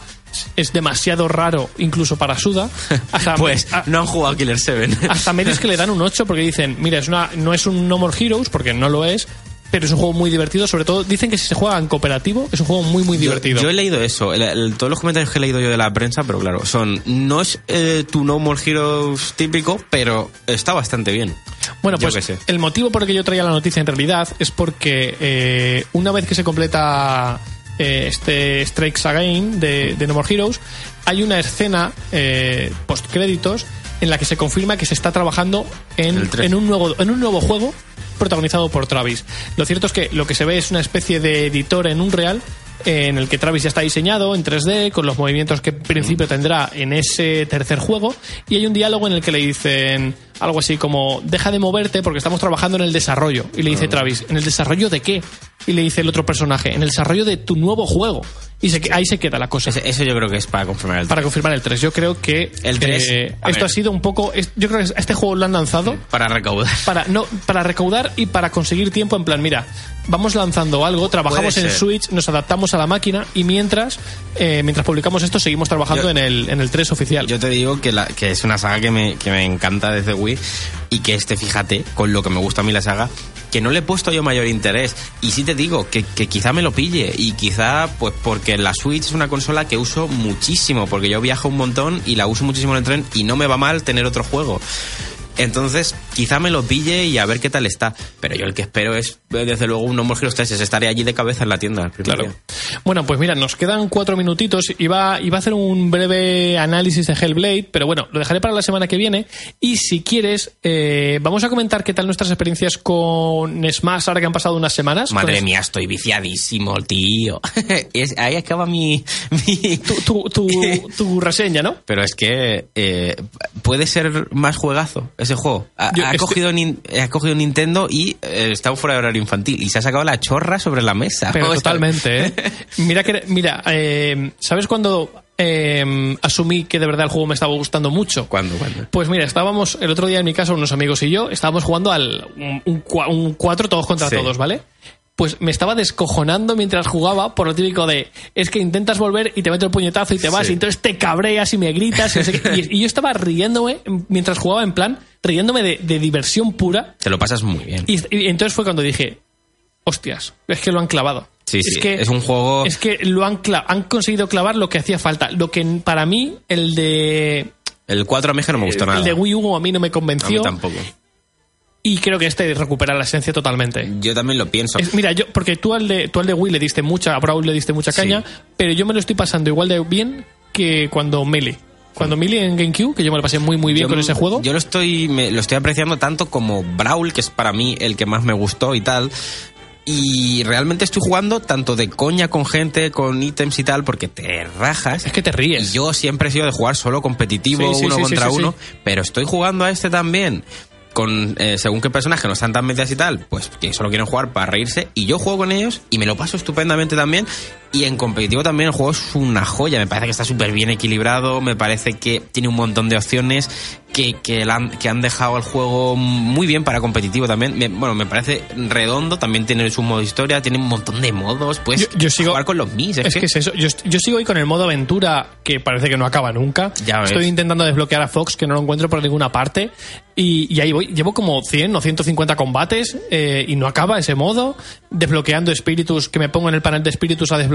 es demasiado raro, incluso para Suda. *laughs* Hasta, pues a- no han jugado Killer 7. hasta medios que le dan un 8 porque dicen, mira, es una, no es un No More Heroes, porque no lo es, pero es un juego muy divertido. Sobre todo, dicen que si se juega en cooperativo, es un juego muy, muy divertido. Yo, yo he leído eso, el- el- todos los comentarios que he leído yo de la prensa, pero claro, son no es eh, tu No More Heroes típico, pero está bastante bien. Bueno, Yo pues el motivo por el que yo traía la noticia en realidad es porque eh, una vez que se completa eh, este Strikes Again de, de No More Heroes, hay una escena eh, post créditos en la que se confirma que se está trabajando en, un nuevo en un nuevo juego protagonizado por Travis. Lo cierto es que lo que se ve es una especie de editor en un real en el que Travis ya está diseñado en 3D con los movimientos que en principio tendrá en ese tercer juego y hay un diálogo en el que le dicen algo así como deja de moverte porque estamos trabajando en el desarrollo y le dice Travis ¿en el desarrollo de qué? Y le dice el otro personaje, en el desarrollo de tu nuevo juego. Y se, ahí se queda la cosa. Ese- Eso yo creo que es para confirmar el Para confirmar el 3. Yo creo que El 3, eh, a esto ver. ha sido un poco. es- yo creo que este juego lo han lanzado para recaudar. para no para recaudar y para conseguir tiempo en plan mira vamos lanzando algo trabajamos Puede en ser. Switch nos adaptamos a la máquina y mientras eh, mientras publicamos esto seguimos trabajando Yo- en el en el 3 oficial Yo te digo que, la, que es una saga que me, que me encanta desde Wii y que este, fíjate, con lo que me gusta a mí la saga, que no le he puesto yo mayor interés. Y sí te digo que, que quizá me lo pille y quizá, pues porque la Switch es una consola que uso muchísimo, porque yo viajo un montón y la uso muchísimo en el tren y no me va mal tener otro juego. Entonces, quizá me lo pille y a ver qué tal está. Pero yo el que espero es, desde luego, un No More Heroes 3. Estaré allí de cabeza en la tienda. Claro. día. Bueno, pues mira, nos quedan cuatro minutitos. Iba, iba a hacer un breve análisis de Hellblade, pero bueno, lo dejaré para la semana que viene. Y si quieres, eh, vamos a comentar qué tal nuestras experiencias con Smash ahora que han pasado unas semanas. Madre mía, estoy viciadísimo, tío. *laughs* Es- ahí acaba mi- *laughs* mi, Tu, tu, tu, *laughs* tu reseña, ¿no? Pero es que eh, puede ser más juegazo ese juego. Ha, Yo ha estoy- cogido, Nin- ha cogido Nintendo y eh, está fuera de horario infantil. Y se ha sacado la chorra sobre la mesa. Pero *laughs* totalmente, ¿eh? *laughs* Mira, que, mira eh, ¿sabes cuando eh, asumí que de verdad el juego me estaba gustando mucho? ¿Cuándo? ¿Cuándo? Pues mira, estábamos el otro día en mi casa, unos amigos y yo, estábamos jugando al un, un un cuatro todos contra Sí. todos, ¿vale? Pues me estaba descojonando mientras jugaba por lo típico de es que intentas volver y te meto el puñetazo y te vas Sí. y entonces te cabreas y me gritas y, no sé qué. *laughs* Y- y yo estaba riéndome mientras jugaba en plan, riéndome de, de diversión pura Te lo pasas muy bien. y, y entonces fue cuando dije, hostias, es que lo han clavado. Sí, es sí, que, es un juego- Es que lo han, han conseguido clavar lo que hacía falta. Lo que para mí, el de. El 4 a mí no me gustó nada. El de Wii U a mí no me a mí convenció. tampoco. Y creo que este recupera la esencia totalmente. Yo también lo pienso. Es- mira, yo, porque tú al, de, tú al de Wii le diste mucha, a Brawl le diste mucha Sí. caña, pero yo me lo estoy pasando igual de bien que cuando Melee. Cuando Melee en GameCube, que yo me lo pasé muy muy bien Yo- con ese juego. Yo lo estoy, me- lo estoy apreciando tanto como Brawl, que es para mí el que más me gustó y tal. Y realmente estoy jugando tanto de coña con gente, con ítems y tal, porque te rajas. es que te ríes. Y yo siempre he sido de jugar solo competitivo, Sí, sí, uno sí, contra uno, pero estoy jugando a este también. Con eh, según qué personaje no están tan medias y tal, pues que solo quieren jugar para reírse. Y yo juego con ellos y me lo paso estupendamente también. Y en competitivo también el juego es una joya. Me parece que está súper bien equilibrado. Me parece que tiene un montón de opciones. Que, que, la han, que han dejado el juego muy bien para competitivo también. Me- bueno, me parece redondo. También tiene su modo historia. Tiene un montón de modos. Pues Yo- yo sigo- jugar con los mis. Es, Es que es eso. Yo, yo sigo hoy con el modo aventura que parece que no acaba nunca. Ya ves. Estoy intentando desbloquear a Fox que no lo encuentro por ninguna parte. Y, y ahí voy. Llevo como 100 o 150 combates eh, y no acaba ese modo. Desbloqueando espíritus que me pongo en el panel de espíritus a desbloquear.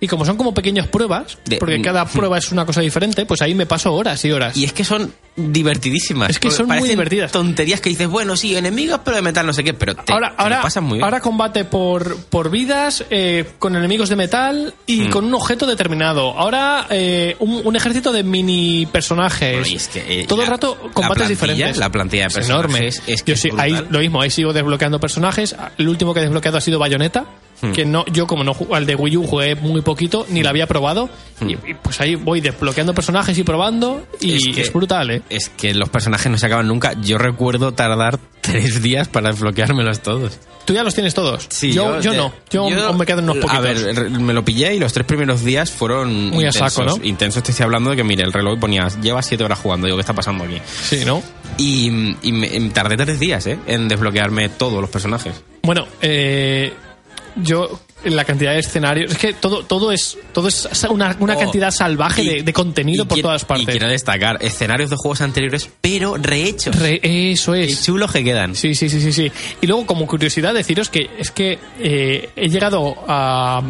Y como son como pequeñas pruebas, De- porque cada prueba es una cosa diferente, pues ahí me paso horas y horas. Y es que son divertidísimas. Es que son muy divertidas. Tonterías que dices, bueno, sí, enemigos, pero de metal no sé qué, pero te, ahora, te lo ahora, pasan muy bien. ahora combate por, por vidas, eh, con enemigos de metal y Hmm. con un objeto determinado. Ahora eh, un, un ejército de mini personajes. Bueno, y es que, eh, Todo el rato combates diferentes. la plantilla de Es personajes enorme. es que Yo es sí, ahí lo mismo, ahí sigo desbloqueando personajes. El último que he desbloqueado ha sido Bayonetta. Hmm. Que no, yo como no al de Wii U jugué muy poquito, ni la había probado. Y, y pues ahí voy desbloqueando personajes y probando. Y es, que- brutal, eh. Es que los personajes no se acaban nunca. Yo recuerdo tardar *laughs* tres días para desbloqueármelos todos. Tú ya los tienes todos. Sí, yo, yo no. Yo, me quedo en unos poquitos. A ver, me lo pillé y los tres primeros días fueron Muy a intensos. saco, ¿no? Intensos, te estoy hablando de que, mire, el reloj ponía, lleva siete horas jugando. Digo, ¿qué está pasando aquí? Sí, ¿no? Y, y me- tardé tres días, ¿eh? En desbloquearme todos los personajes. Bueno, eh, yo la cantidad de escenarios es que todo todo es todo es una, una Oh, cantidad salvaje y- de, de contenido y por quiero- todas Y partes. quiero destacar escenarios de juegos anteriores, pero rehechos. Re- eso Qué es. chulos que quedan. Sí, sí, sí, sí, sí. Y luego, como curiosidad, deciros que es que eh, he llegado a,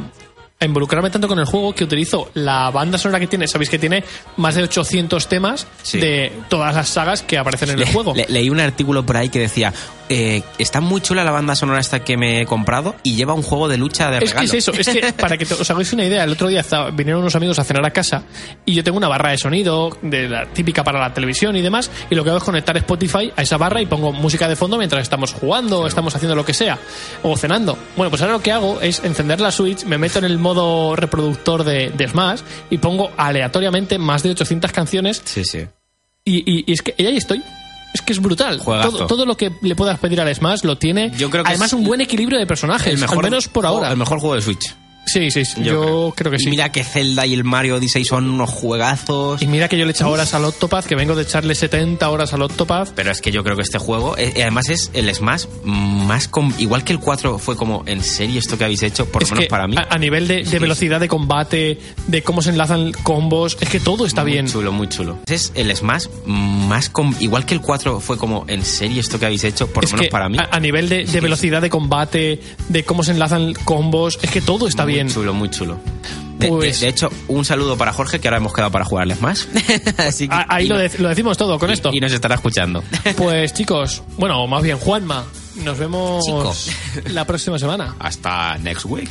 a involucrarme tanto con el juego que utilizo la banda sonora que tiene. Sabéis que tiene más de 800 temas Sí. de todas las sagas que aparecen en el juego. le- leí un artículo por ahí que decía, eh, está muy chula la banda sonora esta que me he comprado y lleva un juego de lucha de Es regalo. es eso, es que *laughs* para que os hagáis una idea, el otro día estaba- vinieron unos amigos a cenar a casa y yo tengo una barra de sonido de la típica para la televisión y demás y lo que hago es conectar Spotify a esa barra y pongo música de fondo mientras estamos jugando o estamos haciendo lo que sea o cenando. Bueno, pues ahora lo que hago es encender la Switch, me meto en el modo reproductor de, de Smash y pongo aleatoriamente más de 800 canciones Sí, sí. y, y- y es que y ahí estoy. Es que es brutal. Todo, todo lo que le puedas pedir al Smash lo tiene. Yo creo que Además, es un buen equilibrio de personajes. El mejor, al menos por ahora. El mejor juego de Switch. Sí, sí, sí, yo, creo. que sí. Mira que Zelda y el Mario Odyssey son unos juegazos. Y mira que yo le he echado horas al Octopath, que vengo de echarle 70 horas al Octopath. Pero es que yo creo que este juego, eh, además es el Smash más com- igual que el 4 fue como, ¿en serio esto que habéis hecho? Por lo menos que para mí. A, a nivel de, de velocidad de combate, de cómo se enlazan combos, es que todo está muy bien. chulo, muy chulo. Es el Smash más com- igual que el 4 fue como, ¿en serio esto que habéis hecho? Por lo menos para mí. A, a nivel de, de velocidad de combate, de cómo se enlazan combos, es que todo está muy bien. Chulo, muy chulo. De, Pues- de- de hecho, un saludo para Jorge, que ahora hemos quedado para jugar al Smash. Así que- Ah, *laughs* Ahí lo, no- de- lo decimos todo con esto. Y nos estará escuchando. Pues chicos, bueno, o más bien Juanma, nos vemos Chico. la próxima semana. Hasta next week.